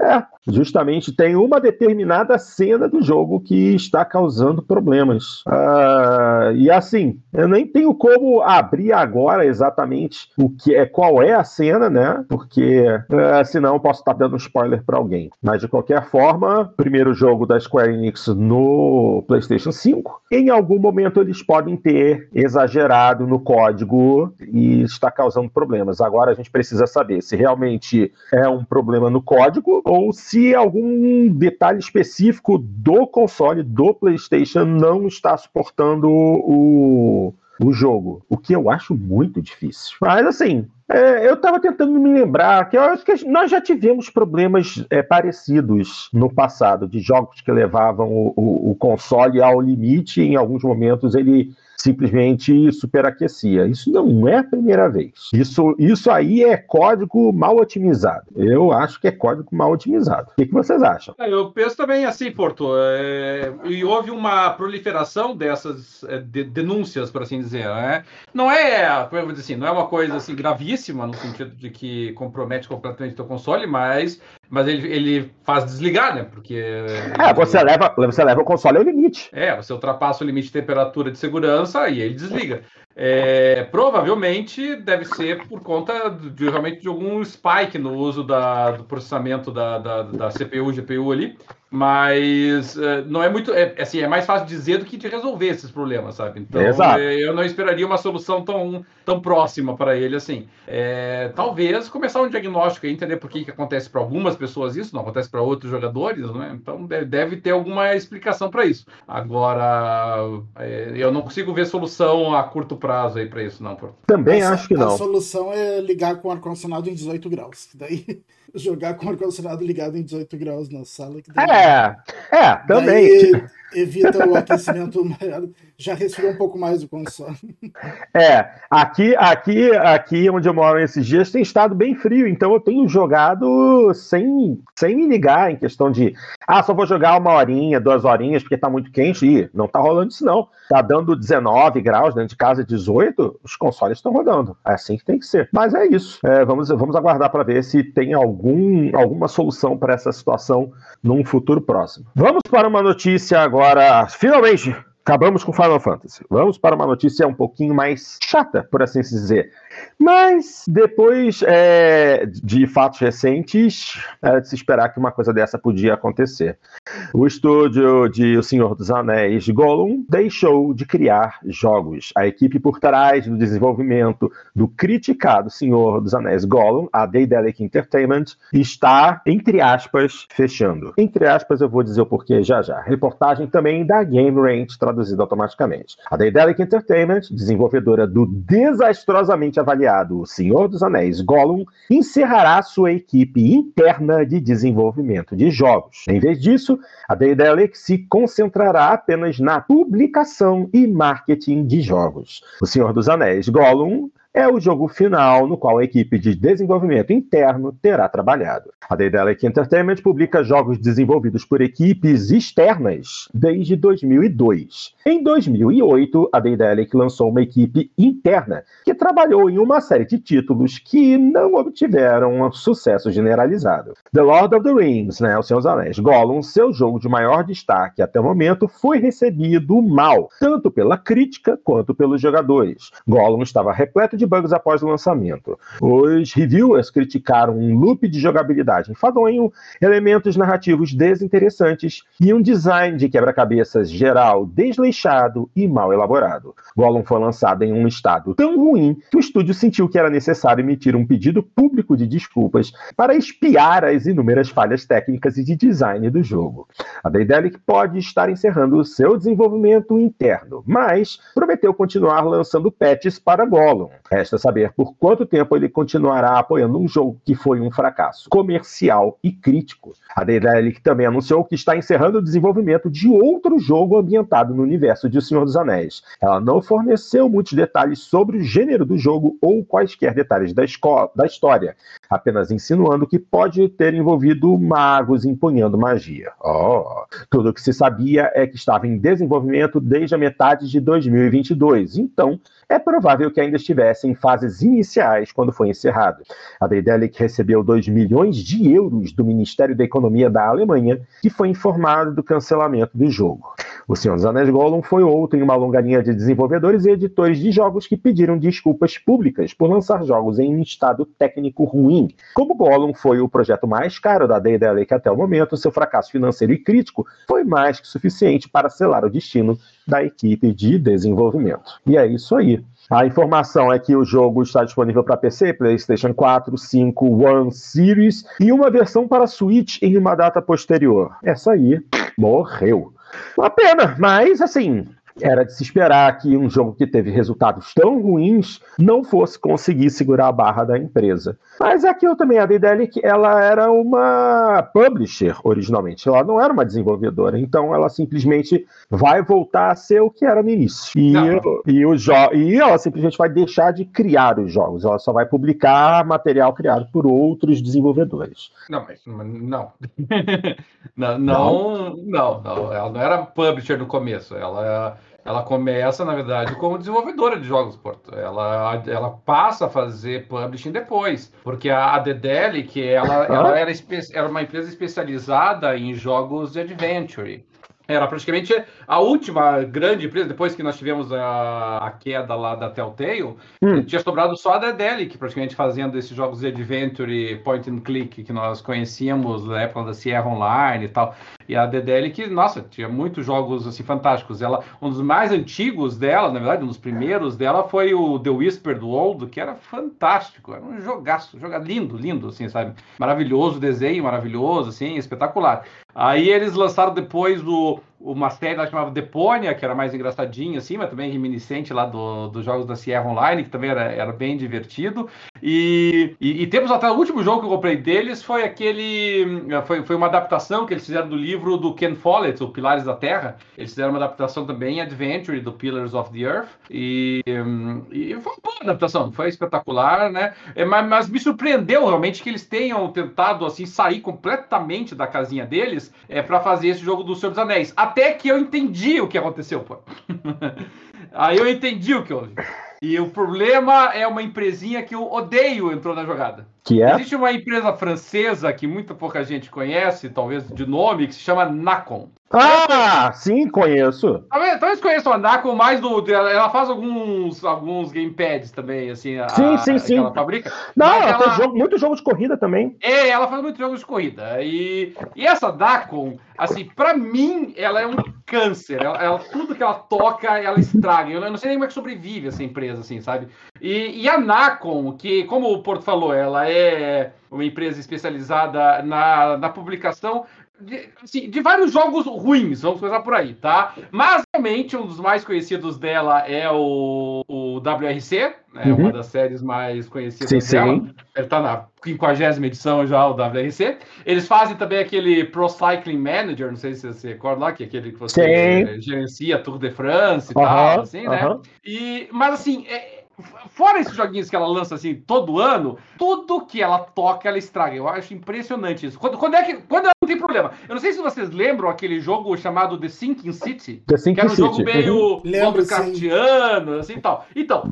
É, justamente tem uma determinada cena do jogo que está causando problemas. Uh, e assim, eu nem tenho como abrir agora exatamente o que é, qual é a cena, né? Porque uh, senão eu posso estar dando um spoiler para alguém. Mas de qualquer forma, primeiro jogo da Square Enix no PlayStation 5. Em algum momento eles podem ter exagerado no código e está causando problemas. Agora a gente precisa saber se realmente é um problema no código ou se algum detalhe específico do console do PlayStation não está suportando o, o jogo, o que eu acho muito difícil. Mas assim, é, eu estava tentando me lembrar que eu acho que nós já tivemos problemas é, parecidos no passado, de jogos que levavam o, o, o console ao limite, em alguns momentos ele simplesmente superaquecia. Isso não é a primeira vez. Isso, isso aí é código mal otimizado. Eu acho que é código mal otimizado. O que, que vocês acham? É, eu penso também assim, Porto. É, e houve uma proliferação dessas é, de, denúncias, por assim dizer. Né? Não é, como eu vou dizer assim, não é uma coisa assim gravíssima no sentido de que compromete completamente o teu console, mas mas ele, ele faz desligar, né? Porque. É, você, leva, você leva o console ao limite. É, você ultrapassa o limite de temperatura de segurança e ele desliga. É, provavelmente deve ser por conta de, realmente de algum spike no uso da, do processamento da, da, da CPU, GPU ali. Mas uh, não é muito. É, assim, é mais fácil dizer do que de resolver esses problemas, sabe? Então é, eu não esperaria uma solução tão, tão próxima para ele assim. É, talvez começar um diagnóstico e entender por que, que acontece para algumas pessoas isso, não acontece para outros jogadores, né? Então deve, deve ter alguma explicação para isso. Agora, é, eu não consigo ver solução a curto prazo aí para isso, não. Também acho que não. A solução é ligar com o ar-condicionado em 18 graus. Daí (laughs) jogar com o ar-condicionado ligado em 18 graus na sala. é, é, também. Daí evita o aquecimento (laughs) já resfriou um pouco mais o console. É, aqui, aqui, aqui onde eu moro esses dias tem estado bem frio, então eu tenho jogado sem, sem me ligar em questão de, ah, só vou jogar uma horinha, duas horinhas porque tá muito quente. E não tá rolando isso não. Tá dando 19 graus dentro de casa, 18, os consoles estão rodando. É assim que tem que ser. Mas é isso. É, vamos, vamos aguardar para ver se tem algum, alguma solução para essa situação num futuro próximo. Vamos para uma notícia agora, finalmente acabamos com Final Fantasy. Vamos para uma notícia um pouquinho mais chata, por assim dizer. Mas depois é, de fatos recentes, é de se esperar que uma coisa dessa podia acontecer. O estúdio de O Senhor dos Anéis, Gollum, deixou de criar jogos. A equipe por trás do desenvolvimento do criticado Senhor dos Anéis, Gollum, a Daedalic Entertainment, está, entre aspas, fechando. Entre aspas, eu vou dizer o porquê já já. Reportagem também da Game Range, traduzida automaticamente. A Daedalic Entertainment, desenvolvedora do desastrosamente avaliado O Senhor dos Anéis Gollum encerrará sua equipe interna de desenvolvimento de jogos. Em vez disso, a Daedalic se concentrará apenas na publicação e marketing de jogos. O Senhor dos Anéis Gollum é o jogo final no qual a equipe de desenvolvimento interno terá trabalhado. A Daedalic Entertainment publica jogos desenvolvidos por equipes externas desde 2002. Em 2008, a Daedalic lançou uma equipe interna que trabalhou em uma série de títulos que não obtiveram um sucesso generalizado. The Lord of the Rings, né, Os Seus Anéis, Gollum, seu jogo de maior destaque até o momento, foi recebido mal, tanto pela crítica quanto pelos jogadores. Gollum estava repleto de bugs após o lançamento. Os reviewers criticaram um loop de jogabilidade enfadonho, elementos narrativos desinteressantes e um design de quebra-cabeças geral desleixado e mal elaborado. Gollum foi lançado em um estado tão ruim que o estúdio sentiu que era necessário emitir um pedido público de desculpas para espiar as inúmeras falhas técnicas e de design do jogo. A Daedalic pode estar encerrando o seu desenvolvimento interno, mas prometeu continuar lançando patches para Gollum. Resta saber por quanto tempo ele continuará apoiando um jogo que foi um fracasso comercial e crítico. A Daedalic também anunciou que está encerrando o desenvolvimento de outro jogo ambientado no universo de O Senhor dos Anéis. Ela não forneceu muitos detalhes sobre o gênero do jogo ou quaisquer detalhes da, da história, apenas insinuando que pode ter envolvido magos empunhando magia. Oh. Tudo o que se sabia é que estava em desenvolvimento desde a metade de 2022, então é provável que ainda estivesse em fases iniciais quando foi encerrado. A Daedalic recebeu 2 milhões de euros do Ministério da Economia da Alemanha, que foi informado do cancelamento do jogo. O Senhor dos Anéis Gollum foi outro em uma longa linha de desenvolvedores e editores de jogos que pediram desculpas públicas por lançar jogos em um estado técnico ruim. Como Gollum foi o projeto mais caro da Daedalic até o momento, seu fracasso financeiro e crítico foi mais que suficiente para selar o destino da equipe de desenvolvimento. E é isso aí. A informação é que o jogo está disponível para PC, PlayStation 4, 5, One Series e uma versão para Switch em uma data posterior. Essa aí morreu. Uma pena, mas assim, era de se esperar que um jogo que teve resultados tão ruins não fosse conseguir segurar a barra da empresa. Mas aquilo também, a Daedalic, ela era uma publisher originalmente, ela não era uma desenvolvedora, então ela simplesmente vai voltar a ser o que era no início. E, e, o e ela simplesmente vai deixar de criar os jogos, ela só vai publicar material criado por outros desenvolvedores. Não, mas (laughs) não. não, não, não, não, ela não era publisher no começo, ela ela começa, na verdade, como desenvolvedora de jogos, Porto. Ela, ela passa a fazer publishing depois, porque a, a Dedelic, ela, ela era, era uma empresa especializada em jogos de adventure. Era praticamente a última grande empresa, depois que nós tivemos a, a queda lá da Telltale, hum. tinha sobrado só a Dedelic, praticamente fazendo esses jogos de adventure, point and click, que nós conhecíamos na época da Sierra Online e tal. E a Dedele que, nossa, tinha muitos jogos assim fantásticos. Ela, um dos mais antigos dela, na verdade, um dos primeiros dela foi o The Whispered World, que era fantástico, era um jogaço, joga lindo, lindo, assim, sabe? Maravilhoso desenho, maravilhoso, assim, espetacular. Aí eles lançaram depois o, uma série lá chamada Deponia, que era mais engraçadinha, assim, mas também reminiscente lá do, dos jogos da Sierra Online, que também era, era bem divertido. E, e, e, temos até o último jogo que eu comprei deles foi aquele. Foi, foi uma adaptação que eles fizeram do livro do Ken Follett, o Pilares da Terra. Eles fizeram uma adaptação também, Adventure, do Pillars of the Earth. E, e foi uma boa adaptação, foi espetacular, né? É, mas, mas, me surpreendeu realmente que eles tenham tentado assim sair completamente da casinha deles é, para fazer esse jogo do Senhor dos Anéis. Que eu entendi o que aconteceu, pô. (laughs) Aí eu entendi o que houve. E o problema é uma empresinha que eu odeio entrou na jogada. Que é? Existe uma empresa francesa que muita pouca gente conhece, talvez de nome, que se chama Nacon. Ah, sim, conheço. Talvez, talvez conheçam a Nacon mais do. Ela faz alguns, alguns gamepads também, assim. Sim, a, sim, sim. Ela fabrica. Não, ela, ela faz jogo, muito jogo de corrida também. É, ela faz muito jogos de corrida. E, e essa Nacon, assim, pra mim, ela é um câncer. Ela, ela, tudo que ela toca, ela estraga. Eu não sei nem como é que sobrevive essa empresa, assim, sabe? E, e a Nacon, que, como o Porto falou, ela é uma empresa especializada na, na publicação de, assim, de, vários jogos ruins, vamos começar por aí, tá? Mas realmente um dos mais conhecidos dela é o, o WRC, né? Uhum. Uma das séries mais conhecidas sim, dela. Sim. Ele tá na 50 edição já, o WRC. Eles fazem também aquele Pro Cycling Manager, não sei se você recorda lá, que é aquele que você sim. gerencia Tour de France e uhum, tal, assim, né? E, mas assim, é, fora esses joguinhos que ela lança assim todo ano, tudo que ela toca, ela estraga. Eu acho impressionante isso. Quando, quando é que. Quando não tem problema. Eu não sei se vocês lembram aquele jogo chamado The Sinking City. The Sinking que era um City. jogo meio uhum. Lovecraftiano, assim e tal. Então,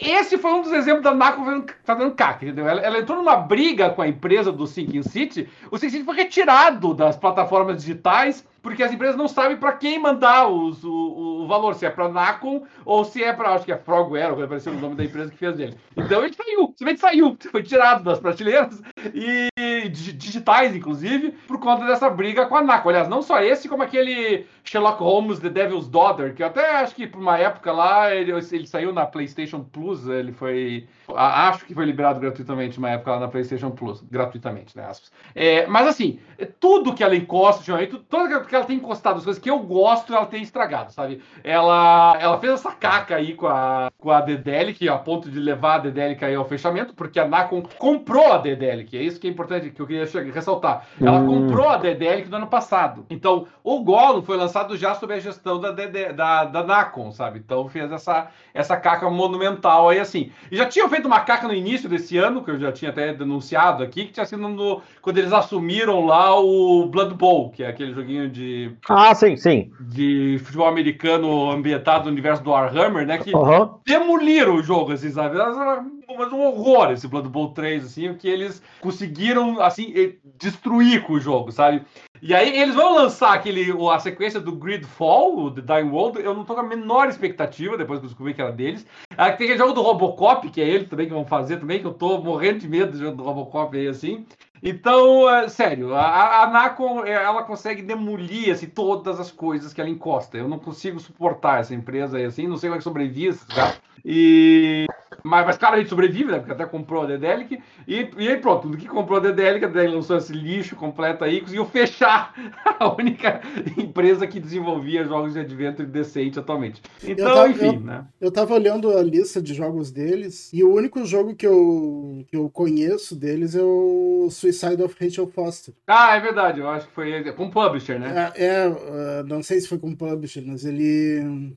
esse foi um dos exemplos da Naco fazendo caca, entendeu? Ela, ela, entrou numa briga com a empresa do Sinking City. O Sinking City foi retirado das plataformas digitais porque as empresas não sabem para quem mandar os, o, o valor, se é para Nacon ou se é para, acho que é Frogware, ou apareceu o nome da empresa que fez dele. Então ele saiu, simplesmente saiu, (laughs) foi tirado das prateleiras e digitais, inclusive, por conta dessa briga com a Nacon. Aliás, não só esse, como aquele Sherlock Holmes The Devil's Daughter, que eu até acho que por uma época lá ele, ele saiu na PlayStation Plus, ele foi. Acho que foi liberado gratuitamente uma época lá na PlayStation Plus, gratuitamente, né? É, mas assim, tudo que ela encosta, ultimamente, tudo que ela tem encostado, as coisas que eu gosto, ela tem estragado, sabe? Ela, ela fez essa caca aí com a, com a Dedelic, a ponto de levar a Dedelic aí ao fechamento, porque a Nacon comprou a Dedelic, é isso que é importante, que eu queria ressaltar. Ela hum. comprou a Dedelic no ano passado. Então, o Gollum foi lançado já sob a gestão da, da, da Nacon, sabe? Então fez essa, essa caca monumental aí assim. E já tinham feito uma caca no início desse ano, que eu já tinha até denunciado aqui, que tinha sido no, quando eles assumiram lá o Blood Bowl, que é aquele joguinho de. Ah, sim, sim. De futebol americano ambientado no universo do Warhammer, né? Que uhum. demoliram o jogo, assim, sabe? Mas um horror esse Blood Bowl 3, assim, que eles conseguiram, assim, destruir com o jogo, sabe? E aí eles vão lançar aquele, a sequência do Gridfall, o The Dying World. Eu não tô com a menor expectativa, depois que eu descobri que era deles. Aí tem aquele jogo do Robocop, que é ele também que vão fazer também, que eu tô morrendo de medo do jogo do Robocop aí, assim. Então, é, sério, a, a Nacon, é, ela consegue demolir assim, todas as coisas que ela encosta. Eu não consigo suportar essa empresa aí, assim, não sei como é que sobrevive, tá? E mas, mas claramente sobrevive, né? Porque até comprou a Dedelic. E, e aí pronto, tudo que comprou a Dedelic, a Dedelic lançou esse lixo completo aí, conseguiu fechar (laughs) a única empresa que desenvolvia jogos de Adventure decente atualmente. Então, tava, enfim, eu, né? Eu tava olhando a lista de jogos deles, e o único jogo que eu, que eu conheço deles é o Suicide of Rachel Foster. Ah, é verdade, eu acho que foi com publisher, né? É, é uh, não sei se foi com publisher, mas ele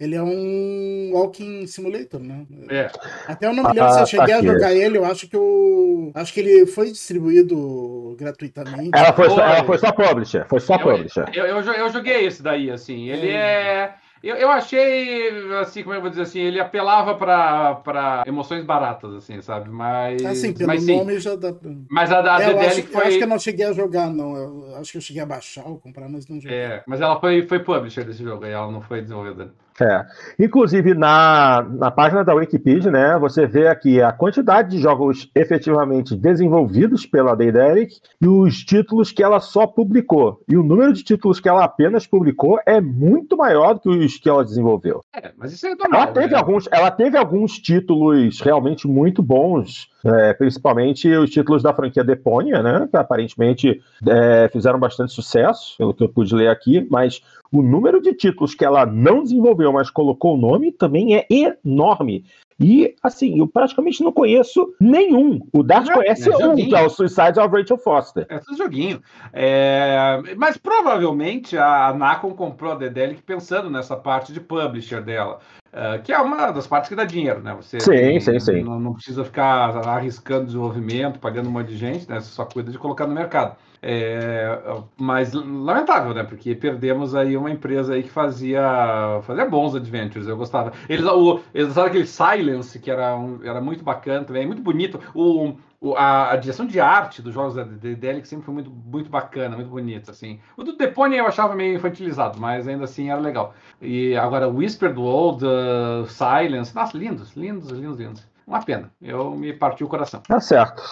ele é um Walking Simulator, né? É. Até eu não me lembro ah, se eu cheguei tá a jogar ele, eu acho que eu. Acho que ele foi distribuído gratuitamente. Ela foi, só, ela foi só publisher. Foi só eu, publisher. Eu, eu, eu, joguei esse daí, assim. Ele é. é... Eu, eu achei, assim, como eu vou dizer assim, ele apelava para emoções baratas, assim, sabe? Mas. Assim, pelo mas, nome sim. já dá. Mas a, a é, eu, acho, foi... eu acho que eu não cheguei a jogar, não. Eu acho que eu cheguei a baixar ou comprar, mas não joguei. É, mas ela foi, foi publisher desse jogo, aí ela não foi desenvolvedora. É. Inclusive, na, na página da Wikipedia, né, você vê aqui a quantidade de jogos efetivamente desenvolvidos pela Daedalic e os títulos que ela só publicou. E o número de títulos que ela apenas publicou é muito maior do que os que ela desenvolveu. É, mas isso é normal. Ela teve, né? alguns, ela teve alguns títulos realmente muito bons, é, principalmente os títulos da franquia Deponia, né, que aparentemente é, fizeram bastante sucesso, pelo que eu pude ler aqui, mas o número de títulos que ela não desenvolveu, mas colocou o nome, também é enorme. E, assim, eu praticamente não conheço nenhum. O Dart conhece é um, que é o Suicide of Rachel Foster. É esse joguinho. É... Mas provavelmente a Nacon comprou a Dedelic pensando nessa parte de publisher dela. Uh, que é uma das partes que dá dinheiro, né? Você sim, sim, sim. Não, não, precisa ficar arriscando desenvolvimento, pagando um monte de gente, né? Você só cuida de colocar no mercado. É, mas lamentável, né? Porque perdemos aí uma empresa aí que fazia, fazia bons adventures. Eu gostava. Eles, o, eles usaram aquele Silence, que era, um, era muito bacana também, muito bonito. O, o a, a, direção de arte dos jogos da DDL sempre foi muito, muito bacana, muito bonita, assim. O do Depone eu achava meio infantilizado, mas ainda assim era legal. E agora Whispered World, uh, Silence, nossa, lindos, lindos, lindos, lindos. Uma pena. Eu me parti o coração. Tá certo.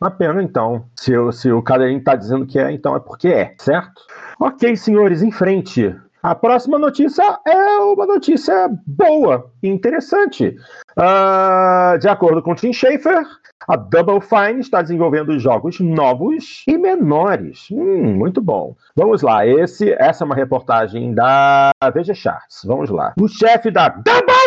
Uma pena, então. Se, se o Cadeirinho está dizendo que é, então é porque é, certo? Ok, senhores, em frente. A próxima notícia é uma notícia boa e interessante. Uh, de acordo com Tim Schafer, a Double Fine está desenvolvendo jogos novos e menores. Hum, muito bom. Vamos lá, esse, essa é uma reportagem da VG Charts. Vamos lá. O chefe da Double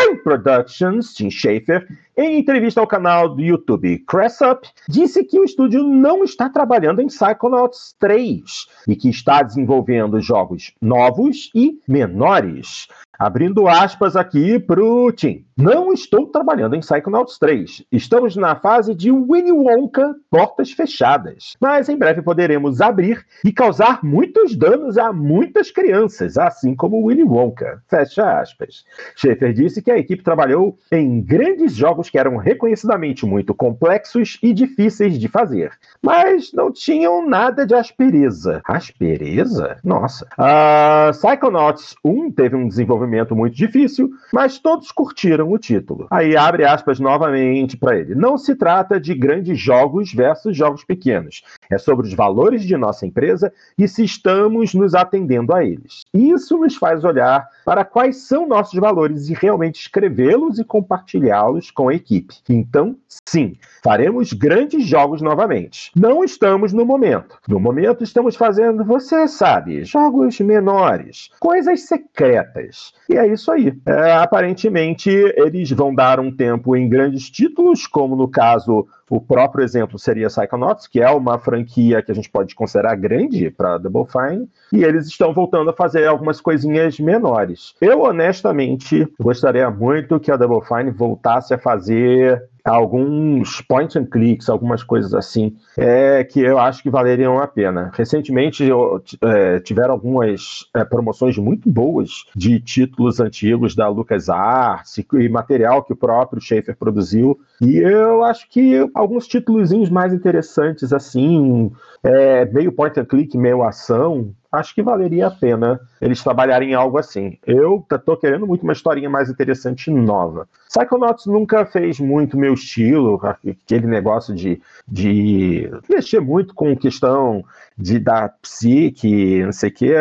Fine Productions, Tim Schafer, em entrevista ao canal do YouTube Cressup, disse que o estúdio não está trabalhando em Psychonauts 3 e que está desenvolvendo jogos novos e menores. Abrindo aspas aqui pro Tim. Não estou trabalhando em Psychonauts 3. Estamos na fase de Winnie Wonka, portas fechadas. Mas em breve poderemos abrir e causar muitos danos a muitas crianças, assim como Winnie Wonka. Fecha aspas. Schaefer disse que a equipe trabalhou em grandes jogos que eram reconhecidamente muito complexos e difíceis de fazer, mas não tinham nada de aspereza. Aspereza? Nossa. Uh, Psychonauts 1 teve um desenvolvimento muito difícil, mas todos curtiram o título. Aí abre aspas novamente para ele. Não se trata de grandes jogos versus jogos pequenos. É sobre os valores de nossa empresa e se estamos nos atendendo a eles. Isso nos faz olhar para quais são nossos valores e realmente escrevê-los e compartilhá-los com a equipe. Então, sim, faremos grandes jogos novamente. Não estamos no momento. No momento estamos fazendo, você sabe, jogos menores, coisas secretas. E é isso aí. É, aparentemente, eles vão dar um tempo em grandes títulos, como no caso o próprio exemplo seria Psychonauts, que é uma franquia que a gente pode considerar grande para Double Fine, e eles estão voltando a fazer algumas coisinhas menores. Eu, honestamente, gostaria muito que a Double Fine voltasse a fazer alguns point and clicks, algumas coisas assim, é, que eu acho que valeriam a pena. Recentemente eu, é, tiveram algumas é, promoções muito boas de títulos antigos da LucasArts e material que o próprio Schaefer produziu, e eu acho que alguns títulos mais interessantes assim, é, meio point and click, meio ação, acho que valeria a pena eles trabalharem em algo assim. Eu tô querendo muito uma historinha mais interessante e nova. Psychonauts nunca fez muito meu estilo, aquele negócio de, de mexer muito com questão de da psique, não sei o que,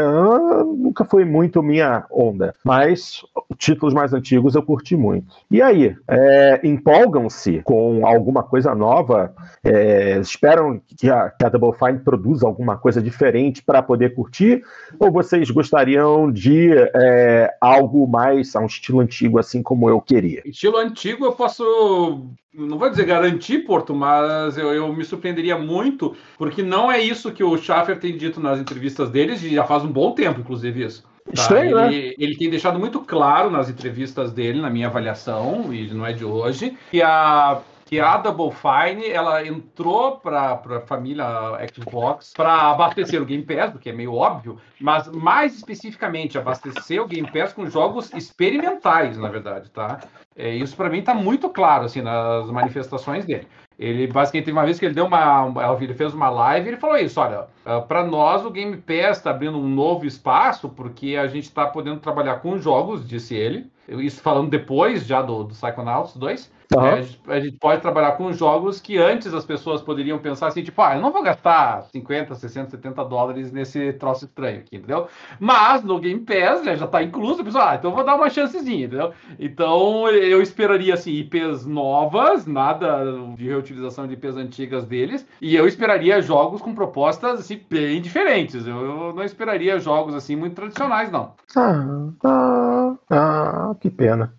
nunca foi muito minha onda. Mas títulos mais antigos eu curti muito. E aí, é, empolgam-se com alguma coisa nova? É, esperam que a, que a Double Fine produza alguma coisa diferente para poder curtir? Ou vocês gostariam de é, algo mais a um estilo antigo, assim como eu queria? Estilo antigo eu posso não vou dizer garantir, Porto, mas eu, eu, me surpreenderia muito, porque não é isso que o Schaffer tem dito nas entrevistas deles, e já faz um bom tempo, inclusive, isso. Tá? Estranho, né? ele, né? ele tem deixado muito claro nas entrevistas dele, na minha avaliação, e não é de hoje, que a que a Double Fine ela entrou para a família Xbox para abastecer o Game Pass, porque é meio óbvio, mas mais especificamente abastecer o Game Pass com jogos experimentais, na verdade, tá? É, isso para mim está muito claro assim nas manifestações dele. Ele basicamente teve uma vez que ele deu uma, ele fez uma live e ele falou isso, olha, ah, para nós o Game Pass está abrindo um novo espaço porque a gente está podendo trabalhar com jogos, disse ele. Isso falando depois já do, do Psychonauts 2. Uhum. É, a, gente, a, gente, pode trabalhar com jogos que antes as pessoas poderiam pensar assim, tipo, ah, eu não vou gastar 50, 60, 70 dólares nesse troço estranho aqui, entendeu? Mas no Game Pass né, já está incluso, a pessoa, ah, então eu vou dar uma chancezinha, entendeu? Então eu esperaria assim, IPs novas, nada de reutilização de IPs antigas deles, e eu esperaria jogos com propostas assim, bem diferentes. Eu, eu não esperaria jogos assim muito tradicionais, não. Ah, ah, ah que pena.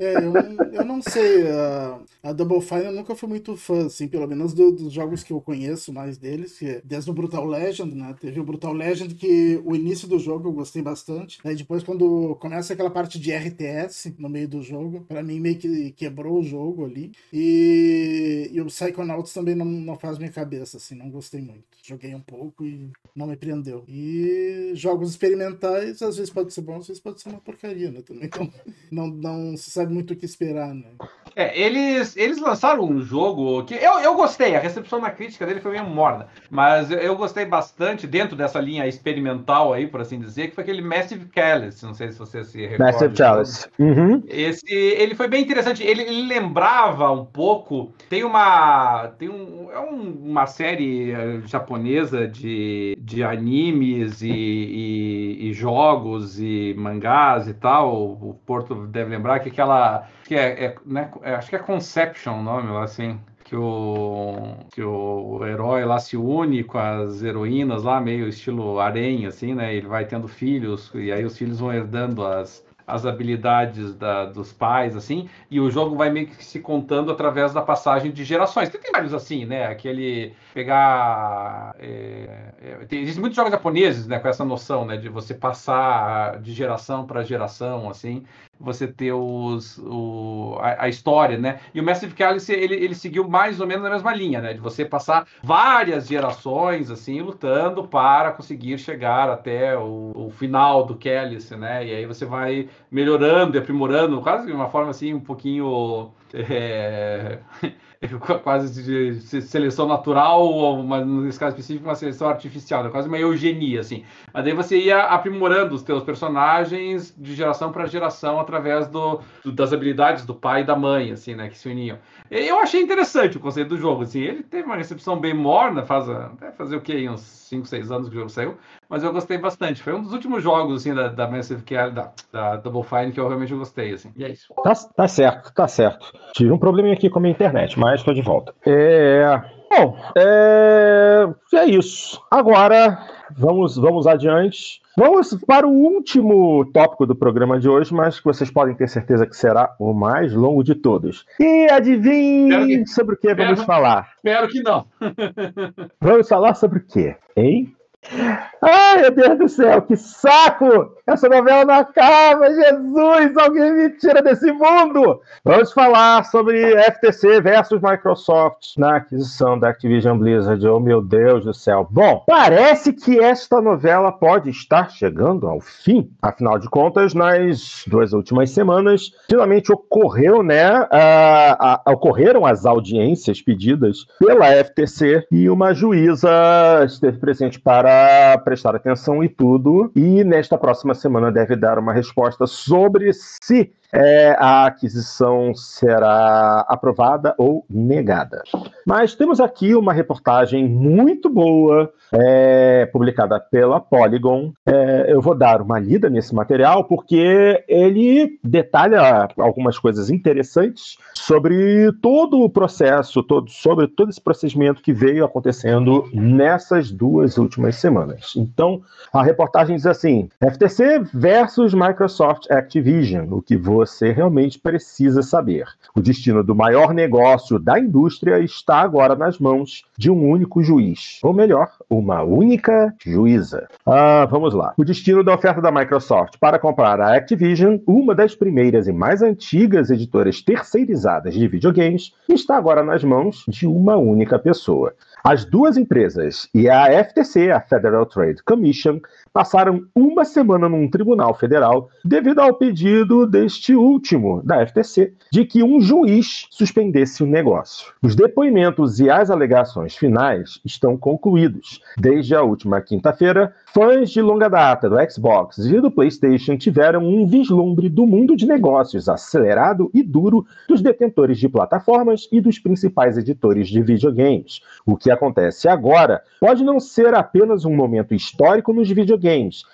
É, eu, eu não sei. (laughs) A, a Double Fine eu nunca fui muito fã, assim, pelo menos do, dos jogos que eu conheço mais deles, que é desde o Brutal Legend, né? Teve o Brutal Legend que o início do jogo eu gostei bastante. Aí depois, quando começa aquela parte de RTS no meio do jogo, para mim meio que quebrou o jogo ali. E, e o Psychonauts também não, não faz minha cabeça, assim, não gostei muito. Joguei um pouco e não me prendeu. E jogos experimentais, às vezes pode ser bom, às vezes pode ser uma porcaria, né? Também então, não, não se sabe muito o que esperar, né? É, eles, eles lançaram um jogo que eu, eu gostei, a recepção na crítica dele foi meio morna, mas eu, eu gostei bastante dentro dessa linha experimental aí, por assim dizer, que foi aquele Massive Chalice, não sei se você se recorda. Massive Chalice. Uhum. Esse, ele foi bem interessante, ele, ele, lembrava um pouco, tem uma, tem um, é um, uma série eh, japonesa de, de animes e, e, e jogos e mangás e tal, o Porto deve lembrar que aquela que é, é, né, é, acho que é Conception o nome assim, que o, que o herói lá se une com as heroínas lá, meio estilo harém, assim, né, ele vai tendo filhos, e aí os filhos vão herdando as, as habilidades da, dos pais, assim, e o jogo vai meio que se contando através da passagem de gerações. Tem, tem vários assim, né? Aquele pegar. É, é, tem, existem muitos jogos japoneses, né, com essa noção, né, de você passar de geração para geração, assim você ter os, o, a, a, história, né? E o Massive Cálice, ele, ele seguiu mais ou menos na mesma linha, né? De você passar várias gerações, assim, lutando para conseguir chegar até o, o final do Cálice, né? E aí você vai melhorando e aprimorando, quase de uma forma, assim, um pouquinho... (laughs) É... (laughs) quase de seleção natural, ou nesse caso específico, uma seleção artificial, né? quase uma eugenia, assim. Mas daí você ia aprimorando os teus personagens de geração para geração através do, do, das habilidades do pai e da mãe, assim, né, que se uniam. Eu achei interessante o conceito do jogo, assim. Ele teve uma recepção bem morna, faz até fazer o quê? Uns 5, 6 anos que o jogo saiu, mas eu gostei bastante. Foi um dos últimos jogos, assim, da, da Massive Care, da, da Double Fine, que eu realmente gostei, assim. E é isso. Tá, tá certo, tá certo. Tive um probleminha aqui com a minha internet, mas estou de volta. É... Bom, é... é isso. Agora, vamos, vamos adiante. Vamos para o último tópico do programa de hoje, mas que vocês podem ter certeza que será o mais longo de todos. E adivinhe que... sobre o que espero, vamos falar? Espero que não. vamos falar sobre o quê, hein? Ai, meu Deus do céu, que saco! Essa novela não acaba, Jesus! Alguém me tira desse mundo! Vamos falar sobre FTC versus Microsoft na aquisição da Activision Blizzard. Oh, meu Deus do céu! Bom, parece que esta novela pode estar chegando ao fim. Afinal de contas, nas duas últimas semanas, finalmente ocorreu, né? Uh, uh, ocorreram as audiências pedidas pela FTC e uma juíza esteve presente para prestar atenção e tudo. E nesta próxima semana deve dar uma resposta sobre se é, a aquisição será aprovada ou negada. Mas temos aqui uma reportagem muito boa, é, publicada pela Polygon. É, eu vou dar uma lida nesse material porque ele detalha algumas coisas interessantes sobre todo o processo, todo, sobre todo esse procedimento que veio acontecendo nessas duas últimas semanas. Então, a reportagem diz assim: FTC versus Microsoft Activision, o que vou você realmente precisa saber. O destino do maior negócio da indústria está agora nas mãos de um único juiz, ou melhor, uma única juíza. Ah, vamos lá. O destino da oferta da Microsoft para comprar a Activision, uma das primeiras e mais antigas editoras terceirizadas de videogames, está agora nas mãos de uma única pessoa. As duas empresas e a FTC, a Federal Trade Commission, passaram uma semana num tribunal federal devido ao pedido deste último, da FTC, de que um juiz suspendesse o negócio. Os depoimentos e as alegações finais estão concluídos. Desde a última quinta-feira, fãs de longa data do Xbox e do PlayStation tiveram um vislumbre do mundo de negócios acelerado e duro dos detentores de plataformas e dos principais editores de videogames. O que acontece agora pode não ser apenas um momento histórico nos videogames,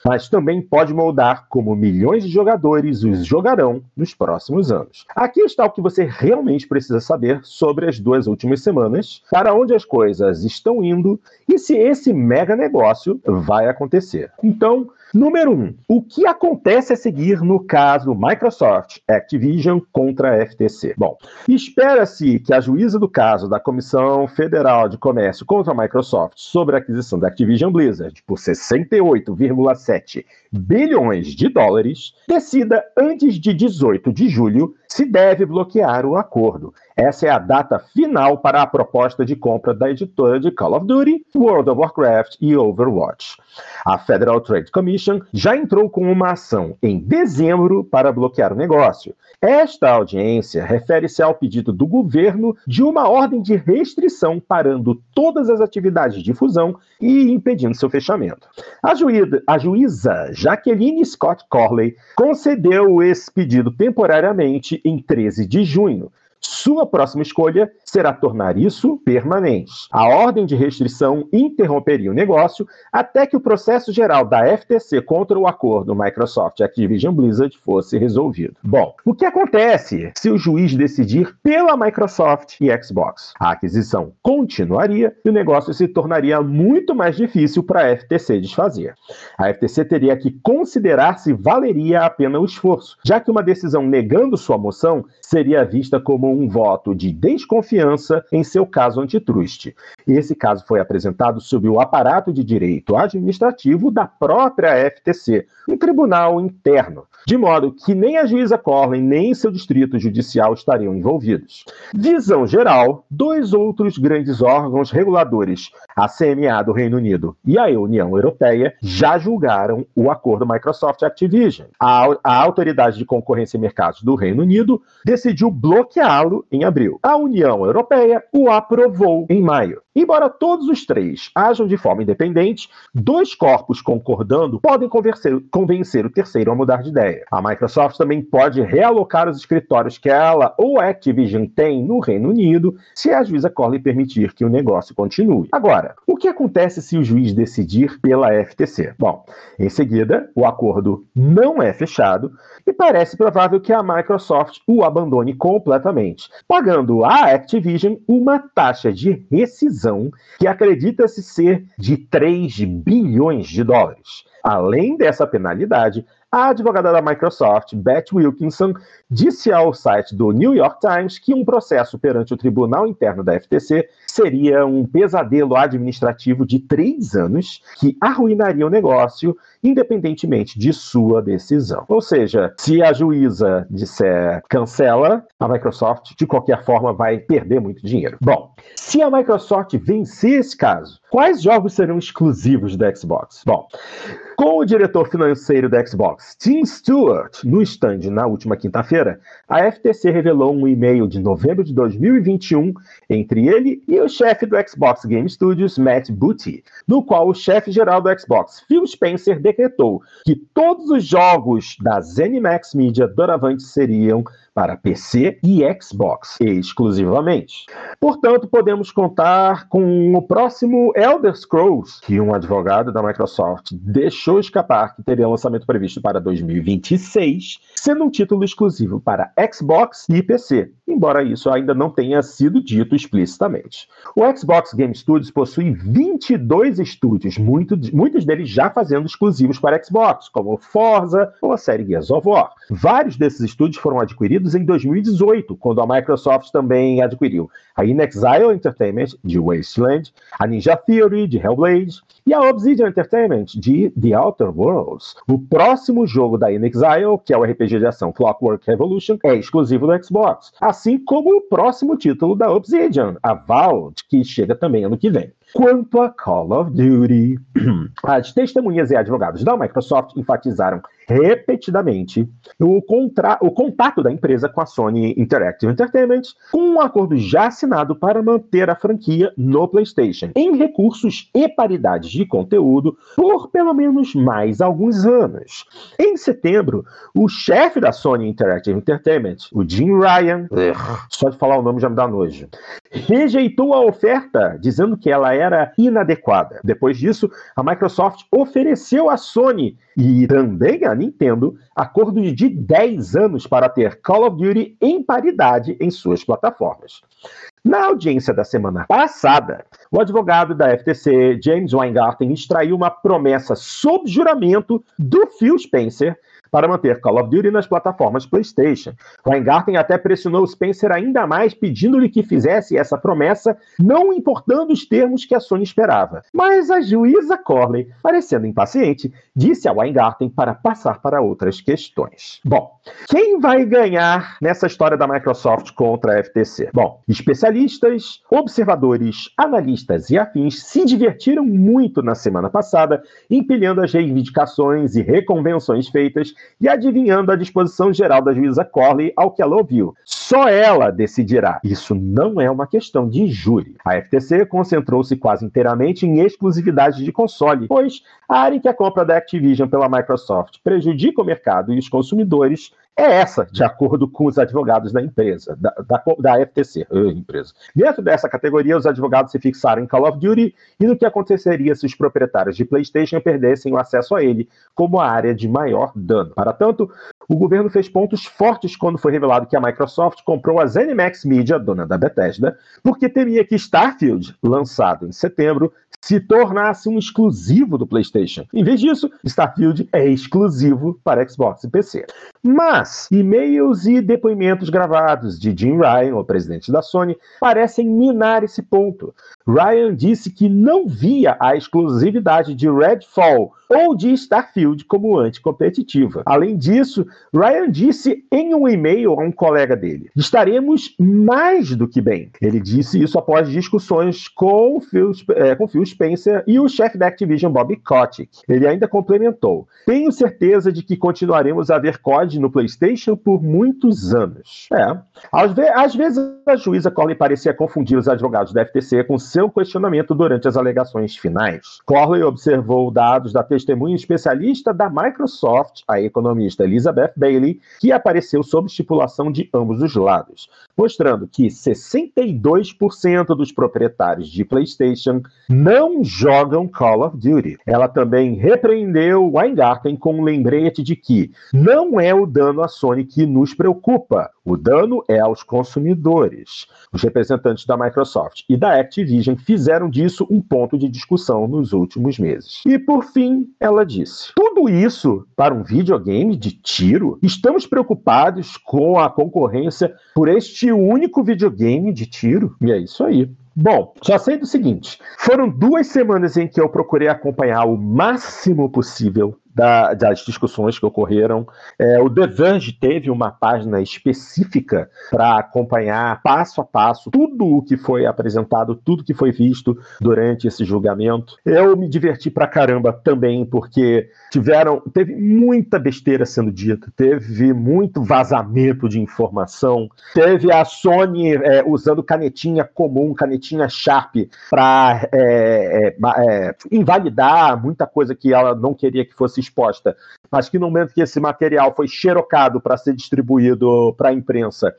mas também pode moldar como milhões de jogadores os jogarão nos próximos anos. Aqui está o que você realmente precisa saber sobre as duas últimas semanas, para onde as coisas estão indo e se esse mega negócio vai acontecer. Então, Número 1. Um, o que acontece a seguir no caso Microsoft Activision contra a FTC? Bom, espera-se que a juíza do caso da Comissão Federal de Comércio contra a Microsoft sobre a aquisição da Activision Blizzard por 68,7 bilhões de dólares decida antes de 18 de julho se deve bloquear o acordo. Essa é a data final para a proposta de compra da editora de Call of Duty, World of Warcraft e Overwatch. A Federal Trade Commission já entrou com uma ação em dezembro para bloquear o negócio. Esta audiência refere-se ao pedido do governo de uma ordem de restrição parando todas as atividades de fusão e impedindo seu fechamento. A, juíza, a juíza Jacqueline Scott Corley concedeu esse pedido temporariamente em 13 de junho, Sua próxima escolha será tornar isso permanente. A ordem de restrição interromperia o negócio até que o processo geral da FTC contra o acordo Microsoft Activision Blizzard fosse resolvido. Bom, o que acontece se o juiz decidir pela Microsoft e Xbox? A aquisição continuaria e o negócio se tornaria muito mais difícil para a FTC desfazer. A FTC teria que considerar se valeria a pena o esforço, já que uma decisão negando sua moção seria vista como um voto de desconfiança em seu caso antitrust. E esse caso foi apresentado sob o aparato de direito administrativo da própria FTC, um tribunal interno, de modo que nem a juíza Corley nem seu distrito judicial estariam envolvidos. Visão geral, dois outros grandes órgãos reguladores, a CMA do Reino Unido e a União Europeia, já julgaram o acordo Microsoft Activision. A, a Autoridade de Concorrência e Mercados do Reino Unido decidiu bloqueá-lo em abril. A União Europeia o aprovou em maio. Embora todos os três ajam de forma independente, dois corpos concordando podem convencer, convencer o terceiro a mudar de ideia. A Microsoft também pode realocar os escritórios que ela ou a Activision tem no Reino Unido, se a juíza Corley permitir que o negócio continue. Agora, o que acontece se o juiz decidir pela FTC? Bom, em seguida, o acordo não é fechado e parece provável que a Microsoft o abandone completamente, pagando à Activision uma taxa de rescisão que acredita-se ser de 3 bilhões de dólares. Além dessa penalidade, a advogada da Microsoft, Beth Wilkinson, disse ao site do New York Times que um processo perante o tribunal interno da FTC seria um pesadelo administrativo de três anos que arruinaria o negócio, independentemente de sua decisão. Ou seja, se a juíza disser cancela, a Microsoft, de qualquer forma, vai perder muito dinheiro. Bom, se a Microsoft vencer esse caso, quais jogos serão exclusivos da Xbox? Bom, com o diretor financeiro da Xbox, Tim Stewart, no stand na última quinta-feira, a FTC revelou um e-mail de novembro de 2021 entre ele e o chefe do Xbox Game Studios, Matt Booty, no qual o chefe geral do Xbox, Phil Spencer, decretou que todos os jogos da ZeniMax Media doravante seriam para PC e Xbox exclusivamente. Portanto, podemos contar com o próximo Elder Scrolls, que um advogado da Microsoft deixou escapar que teria lançamento previsto para 2026, sendo um título exclusivo para Xbox e PC, embora isso ainda não tenha sido dito explicitamente. O Xbox Game Studios possui 22 estúdios, muito, muitos deles já fazendo exclusivos para Xbox, como Forza ou a série Gears of War. Vários desses estúdios foram adquiridos em 2018, quando a Microsoft também adquiriu a Inexile Entertainment, de Wasteland, a Ninja Theory, de Hellblade, e a Obsidian Entertainment, de The Outer Worlds. O próximo jogo da Inexile, que é o RPG de ação Clockwork Revolution, é exclusivo do Xbox, assim como o próximo título da Obsidian, a Vault, que chega também ano que vem. Quanto a Call of Duty, (clears throat) as testemunhas e advogados da Microsoft enfatizaram repetidamente o, contra... o contato da empresa com a Sony Interactive Entertainment, com um acordo já assinado para manter a franquia no PlayStation, em recursos e paridades de conteúdo por pelo menos mais alguns anos. Em setembro, o chefe da Sony Interactive Entertainment, o Jim Ryan, só de falar o nome já me dá nojo, rejeitou a oferta, dizendo que ela era inadequada. Depois disso, a Microsoft ofereceu à Sony e também à Nintendo acordos de 10 anos para ter Call of Duty em paridade em suas plataformas. Na audiência da semana passada, o advogado da FTC, James Weingarten, extraiu uma promessa sob juramento do Phil Spencer para manter Call of Duty nas plataformas PlayStation. Weingarten até pressionou Spencer ainda mais, pedindo-lhe que fizesse essa promessa, não importando os termos que a Sony esperava. Mas a juíza Corley, parecendo impaciente, disse a Weingarten para passar para outras questões. Bom, quem vai ganhar nessa história da Microsoft contra a FTC? Bom, especialistas, observadores, analistas e afins se divertiram muito na semana passada, empilhando as reivindicações e reconvenções feitas e adivinhando a disposição geral da juíza Corley ao que ela ouviu. Só ela decidirá. Isso não é uma questão de júri. A FTC concentrou-se quase inteiramente em exclusividade de console, pois a área em que a compra da Activision pela Microsoft prejudica o mercado e os consumidores é essa, de acordo com os advogados da empresa, da, da, da FTC, empresa. Dentro dessa categoria, os advogados se fixaram em Call of Duty e no que aconteceria se os proprietários de PlayStation perdessem o acesso a ele como a área de maior dano. Para tanto, o governo fez pontos fortes quando foi revelado que a Microsoft comprou a ZeniMax Media, dona da Bethesda, porque temia que Starfield, lançado em setembro, se tornasse um exclusivo do PlayStation. Em vez disso, Starfield é exclusivo para Xbox e PC. Mas e-mails e depoimentos gravados de Jim Ryan, o presidente da Sony, parecem minar esse ponto. Ryan disse que não via a exclusividade de Redfall ou de Starfield como anticompetitiva. Além disso, Ryan disse em um e-mail a um colega dele: estaremos mais do que bem. Ele disse isso após discussões com Phil, é, com Phil Spencer e o chefe da Activision, Bob Kotick. Ele ainda complementou: tenho certeza de que continuaremos a ver COD no PlayStation por muitos anos. É. Às, ve às vezes a juíza Corley parecia confundir os advogados da FTC com seu questionamento durante as alegações finais. Corley observou dados da testemunha especialista da Microsoft, a economista Elizabeth Bailey, que apareceu sob estipulação de ambos os lados, mostrando que 62% dos proprietários de PlayStation não jogam Call of Duty. Ela também repreendeu Weingarten com um lembrete de que não é o dano à Sony que nos preocupa, o dano é aos consumidores. Os representantes da Microsoft e da Activision fizeram disso um ponto de discussão nos últimos meses. E por fim, ela disse: tudo isso para um videogame de tiro? Estamos preocupados com a concorrência por este único videogame de tiro? E é isso aí. Bom, só sei do seguinte: foram duas semanas em que eu procurei acompanhar o máximo possível da, das discussões que ocorreram. É, o The Verge teve uma página específica para acompanhar passo a passo tudo o que foi apresentado, tudo que foi visto durante esse julgamento. Eu me diverti pra caramba também, porque tiveram, teve muita besteira sendo dita, teve muito vazamento de informação, teve a Sony é, usando canetinha comum, canetinha Sharp, para é, é, é, invalidar muita coisa que ela não queria que fosse exposta, mas que no momento que esse material foi xerocado para ser distribuído para a imprensa,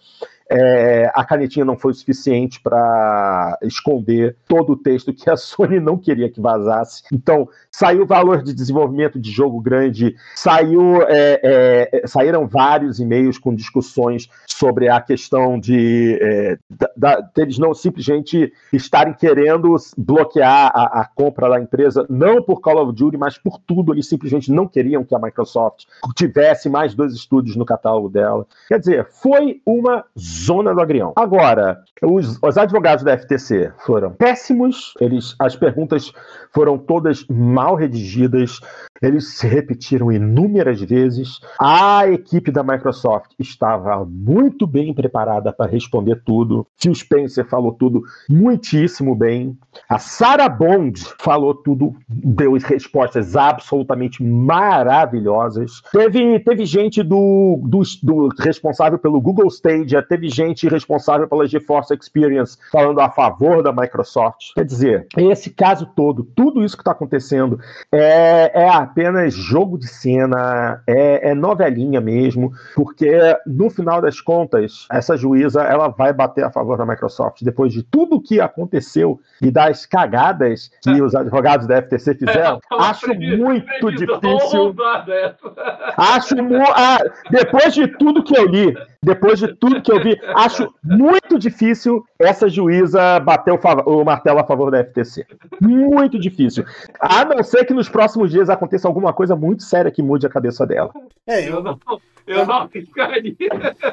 é, a canetinha não foi suficiente para esconder todo o texto que a (laughs) Sony não queria que vazasse. Então, saiu valor de desenvolvimento de jogo grande, saiu, é, é, saíram vários e-mails com discussões sobre a questão de é, da, deles não simplesmente estarem querendo bloquear a, a, compra da empresa, não por Call of Duty, mas por tudo. Eles simplesmente não queriam que a Microsoft tivesse mais dois estúdios no catálogo dela. Quer dizer, foi uma zona do agrião. Agora, os, os advogados da FTC foram péssimos, eles, as perguntas foram todas mal redigidas, eles se repetiram inúmeras vezes. A equipe da Microsoft estava muito bem preparada para responder tudo. Phil Spencer falou tudo muitíssimo bem. A Sarah Bond falou tudo, deu respostas absolutamente maravilhosas. Teve, teve gente do, do, do responsável pelo Google Stadia, teve gente responsável pela GeForce Experience falando a favor da Microsoft. Quer dizer, esse caso todo, tudo isso que está acontecendo é, é apenas jogo de cena, é, é, novelinha mesmo, porque no final das contas, essa juíza ela vai bater a favor da Microsoft depois de tudo o que aconteceu e das cagadas que os advogados da FTC fizeram. (laughs) É, acho muito difícil. (laughs) Acho ah, depois de tudo que eu li, depois de tudo que eu vi, acho muito difícil essa juíza bater o, o, martelo a favor da FTC. Muito difícil. A não ser que nos próximos dias aconteça alguma coisa muito séria que mude a cabeça dela. É, eu não, eu não ficaria.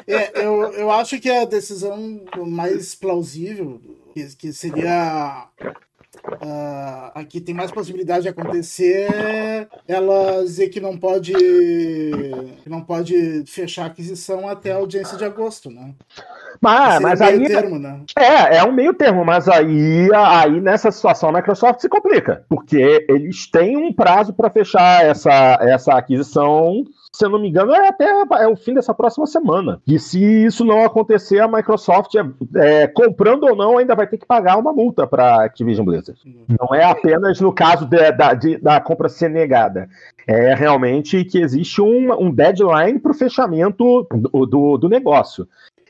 É, eu, eu acho que a decisão mais plausível, que, que seria Uh, aqui tem mais possibilidade de acontecer ela dizer que não pode que não pode fechar a aquisição até a audiência de agosto, né? Mas, mas aí. Termo, né? É, é um meio termo, mas aí, aí nessa situação a Microsoft se complica, porque eles têm um prazo para fechar essa, essa aquisição se eu não me engano, é até é o fim dessa próxima semana. E se isso não acontecer, a Microsoft, é, é comprando ou não, ainda vai ter que pagar uma multa para a Activision Blizzard. Não é apenas no caso de, da, de, da compra ser negada. É realmente que existe um, um deadline para o fechamento do, do, do negócio.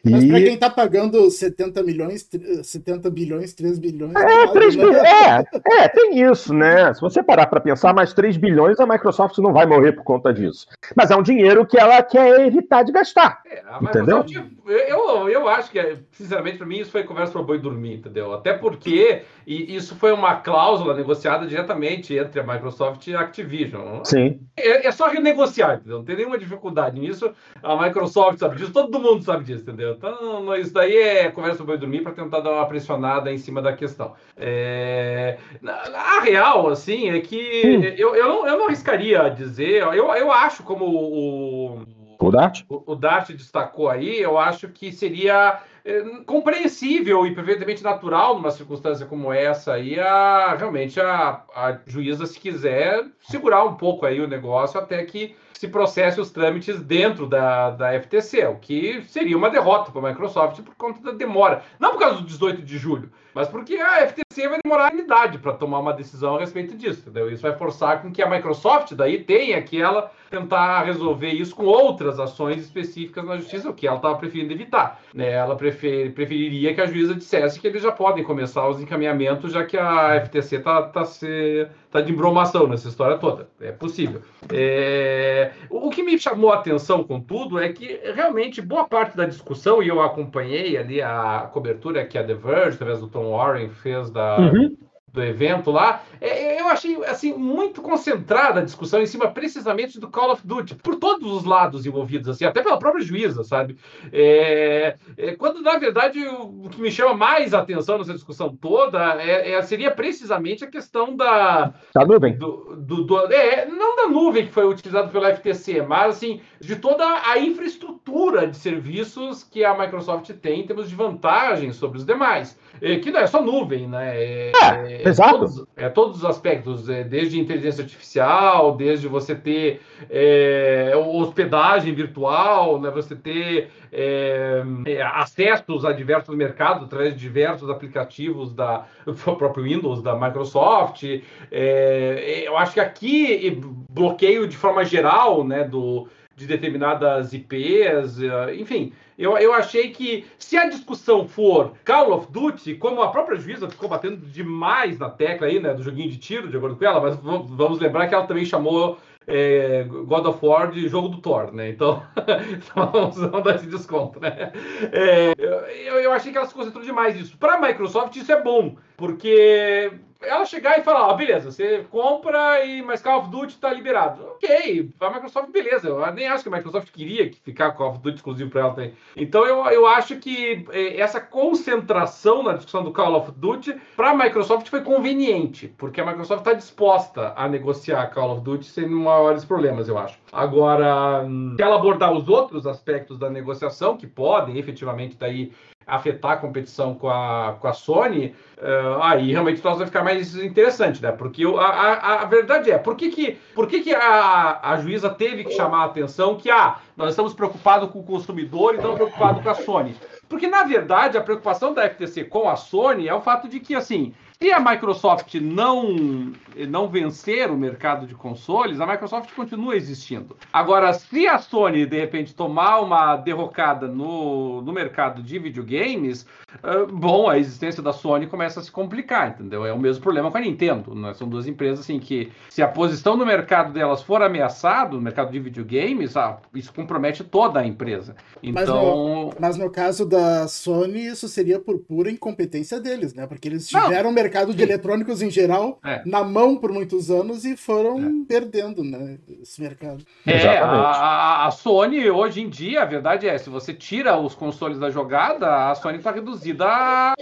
Mas e... para quem tá pagando 70 milhões, 70 bilhões, 3 bilhões. É, 3 bilhões. Né? É, é, tem isso, né? Se você parar para pensar, mais 3 bilhões, a Microsoft não vai morrer por conta disso. Mas é um dinheiro que ela quer evitar de gastar. É, entendeu? Eu, eu acho que, sinceramente, para mim, isso foi conversa para boi dormir, entendeu? Até porque e isso foi uma cláusula negociada diretamente entre a Microsoft e a Activision. Sim. É, é só renegociar, entendeu? Não tem nenhuma dificuldade nisso. A Microsoft sabe disso, todo mundo sabe disso, entendeu? Então, isso daí é conversa para dormir para tentar dar uma pressionada em cima da questão. É... A real, assim, é que hum. eu, eu, não, eu não arriscaria dizer, eu, eu acho como o, o Dart? O, o Dart destacou aí, eu acho que seria compreensível e perfeitamente natural numa circunstância como essa aí, a, realmente a, a juíza, se quiser, segurar um pouco aí o negócio até que se processe os trâmites dentro da, da FTC, o que seria uma derrota para a Microsoft por conta da demora. Não por causa do 18 de julho, mas porque a FTC vai demorar a idade para tomar uma decisão a respeito disso, entendeu? Isso vai forçar com que a Microsoft daí tenha que ela tentar resolver isso com outras ações específicas na justiça, o que ela estava preferindo evitar. Né? Ela prefer, preferiria que a juíza dissesse que eles já podem começar os encaminhamentos, já que a FTC está tá, tá de embromação nessa história toda. É possível. É... O que me chamou a atenção, contudo, é que realmente boa parte da discussão, e eu acompanhei ali a cobertura que a The Verge, através do Tom Warren, fez da, uhum do evento lá, é, é, eu achei assim muito concentrada a discussão em cima precisamente do Call of Duty, por todos os lados envolvidos, assim, até pela própria juíza, sabe? É, é, quando na verdade o, o, que me chama mais atenção nessa discussão toda é, é seria precisamente a questão da da nuvem, do, do, do não da nuvem que foi utilizada pela FTC, mas assim de toda a infraestrutura de serviços que a Microsoft tem em termos de vantagens sobre os demais, que não é só nuvem, né? É, Exato. Todos, é, todos os aspectos, é, desde inteligência artificial, desde você ter é, hospedagem virtual, né, você ter é, é acessos a diversos mercados através de diversos aplicativos da, (laughs) do próprio Windows, da Microsoft. É, eu acho que aqui bloqueio de forma geral né, do, de determinadas IPs, enfim. Eu, eu achei que se a discussão for Call of Duty, como a própria juíza ficou batendo demais na tecla aí, né, do joguinho de tiro, de acordo com ela, mas vamos lembrar que ela também chamou é, God of War de jogo do Thor, né? (laughs) Então, vamos, vamos dar esse desconto, né? É, eu, eu achei que ela se concentrou demais nisso. Para a Microsoft, isso é bom, porque ela chegar e falar, ó, beleza, você compra e mas Call of Duty tá liberado. Ok, a Microsoft, beleza. Eu nem acho que a Microsoft queria ficar com Call of Duty exclusivo para ela também. Então eu, eu acho que é, essa concentração na discussão do Call of Duty para a Microsoft foi conveniente, porque a Microsoft está disposta a negociar Call of Duty sem maiores problemas, eu acho. Agora, se ela abordar os outros aspectos da negociação, que podem efetivamente daí afetar a competição com a, com a Sony, uh, aí realmente o troço vai ficar mais interessante, né? Porque a, a, a verdade é, por que, que, por que, que a, a juíza teve que chamar a atenção que, ah, nós estamos preocupados com o consumidor e não preocupados com a Sony? Porque, na verdade, a preocupação da FTC com a Sony é o fato de que, assim, se a Microsoft não, não vencer o mercado de consoles, a Microsoft continua existindo. Agora, se a Sony, de repente, tomar uma derrocada no, no mercado de videogames, uh, bom, a existência da Sony começa a se complicar, entendeu? É o mesmo problema com a Nintendo. Né? São duas empresas assim que, se a posição no mercado delas for ameaçada, no mercado de videogames, ah, isso compromete toda a empresa. Então... Mas no, mas no caso da Sony, isso seria por pura incompetência deles, né? Porque eles tiveram não mercado de eletrônicos em geral é. na mão por muitos anos e foram é. perdendo né, esse mercado. É, a, a, Sony hoje em dia, a verdade é, se você tira os consoles da jogada, a Sony está reduzida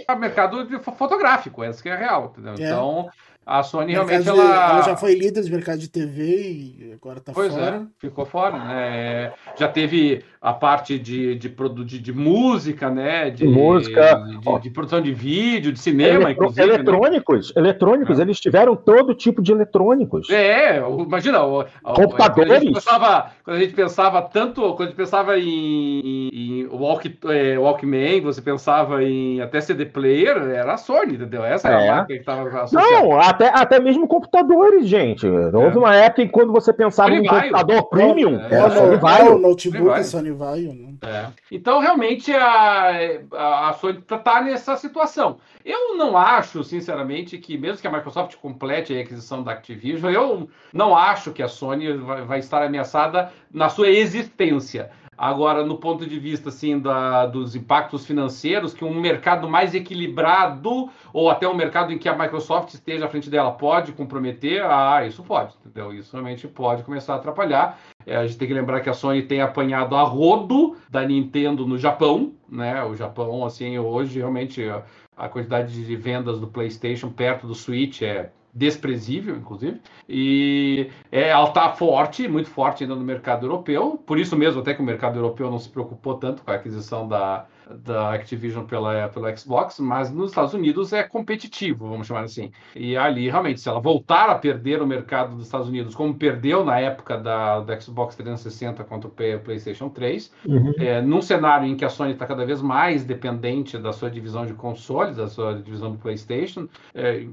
a mercado fotográfico, essa que é a real, entendeu? É. Então, A Sony realmente ela... ela já foi líder de mercado de TV e agora tá pois fora. É, ficou fora, né? Já teve a parte de, de, de, de música, né? De música, de, de, produção de vídeo, de cinema, Eletro, inclusive. Eletrônicos, né? eletrônicos, é. eles tiveram todo tipo de eletrônicos. É, imagina, computadores. Quando a, gente pensava, quando a gente pensava tanto, quando a gente pensava em, em, walk, é, Walkman, você pensava em até CD player, era a Sony, entendeu? Essa é, a marca que estava associada. Não, até, até mesmo computadores, gente. Houve é. uma época em quando você pensava em um computador premium, é, era Sony Vaio. notebook Sony Vaio. Né? É. Então, realmente, a, a, Sony está nessa situação. Eu não acho, sinceramente, que mesmo que a Microsoft complete a aquisição da Activision, eu não acho que a Sony vai, vai estar ameaçada na sua existência. Agora, no ponto de vista assim da, dos impactos financeiros, que um mercado mais equilibrado ou até um mercado em que a Microsoft esteja à frente dela pode comprometer, ah, isso pode, entendeu? Isso realmente pode começar a atrapalhar. É, a gente tem que lembrar que a Sony tem apanhado a rodo da Nintendo no Japão, né? O Japão, assim, hoje realmente a quantidade de vendas do PlayStation perto do Switch é desprezível, inclusive, e é, ela está forte, muito forte ainda no mercado europeu, por isso mesmo até que o mercado europeu não se preocupou tanto com a aquisição da, da Activision pela, pela Xbox, mas nos Estados Unidos é competitivo, vamos chamar assim. E ali, realmente, se ela voltar a perder o mercado dos Estados Unidos, como perdeu na época da, da Xbox 360 contra o PlayStation 3, uhum. é, num cenário em que a Sony está cada vez mais dependente da sua divisão de consoles, da sua divisão do PlayStation, é,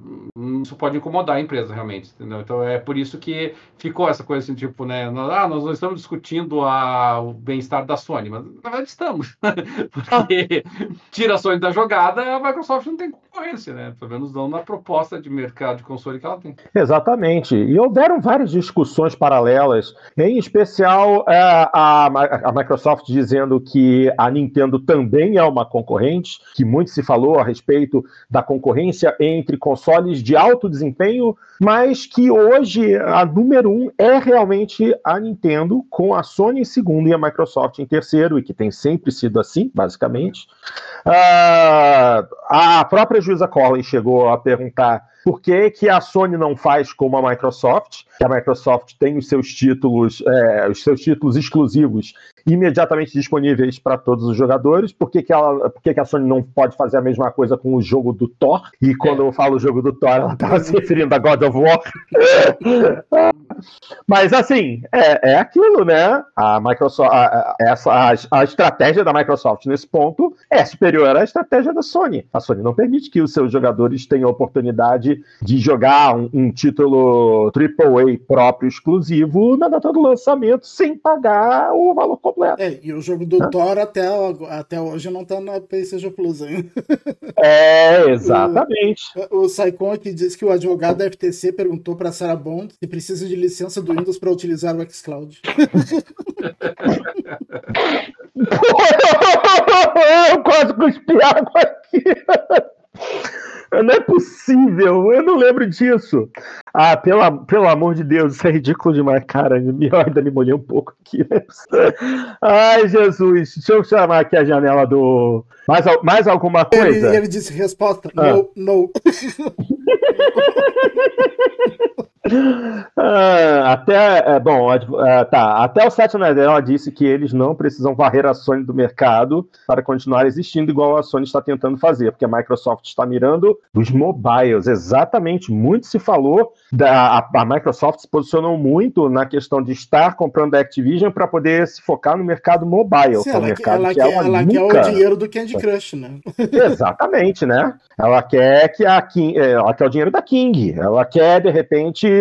isso pode incomodar a empresa, realmente, entendeu? Então é por isso que ficou essa coisa assim, tipo, né, ah, nós não estamos discutindo a, o bem-estar da Sony, mas na verdade estamos. (laughs) porque (laughs) tira a Sony da jogada, a Microsoft não tem concorrência, né? Pelo menos não na proposta de mercado de console que ela tem. Exatamente. E houveram várias discussões paralelas, em especial é, a, a Microsoft dizendo que a Nintendo também é uma concorrente, que muito se falou a respeito da concorrência entre consoles de alto desempenho, mas que hoje a número um é realmente a Nintendo, com a Sony em segundo e a Microsoft em terceiro, e que tem sempre sido assim, basicamente basicamente. Uh, a própria juíza Corley chegou a perguntar por que, que a Sony não faz como a Microsoft, que a Microsoft tem os seus títulos, é, os seus títulos exclusivos imediatamente disponíveis para todos os jogadores. Por que, que, ela, por que, que a Sony não pode fazer a mesma coisa com o jogo do Thor? E quando eu falo jogo do Thor, ela estava se referindo a God of War. (laughs) Mas assim, é, é aquilo, né? A Microsoft, a, essa, a, a estratégia da Microsoft nesse ponto é superior à estratégia da Sony. A Sony não permite que os seus jogadores tenham a oportunidade de jogar um, um título AAA próprio exclusivo na data do lançamento sem pagar o valor completo. É, e o jogo do Thor até, até hoje não tá na PlayStation Plus ainda. (laughs) É, exatamente. O, o Saikon aqui diz que o advogado da FTC perguntou para Sarah Bond se precisa de licença do Windows para utilizar o xCloud. (laughs) (laughs) eu quase cuspi água aqui. (laughs) Não é possível, eu não lembro disso. Ah, pela, pelo amor de Deus, isso é ridículo demais, cara. (laughs) Eu ainda me molhei um pouco aqui. Né? (laughs) Ai, Jesus, deixa eu chamar aqui a janela do. Mais, mais alguma coisa? Ele, ele disse resposta: ah. no, no. Ah, até, é, bom, é, tá, até o Satya Nadella disse que eles não precisam varrer a Sony do mercado para continuar existindo igual a Sony está tentando fazer, porque a Microsoft está mirando os mobiles, exatamente, muito se falou, da, a, a Microsoft se posicionou muito na questão de estar comprando a Activision para poder se focar no mercado mobile, Sim, que é mercado ela que, é quer, ela nunca... quer o dinheiro do Candy Crush, né? (laughs) Exatamente, né? Ela quer que a King, é, ela quer o dinheiro da King, ela quer, de repente,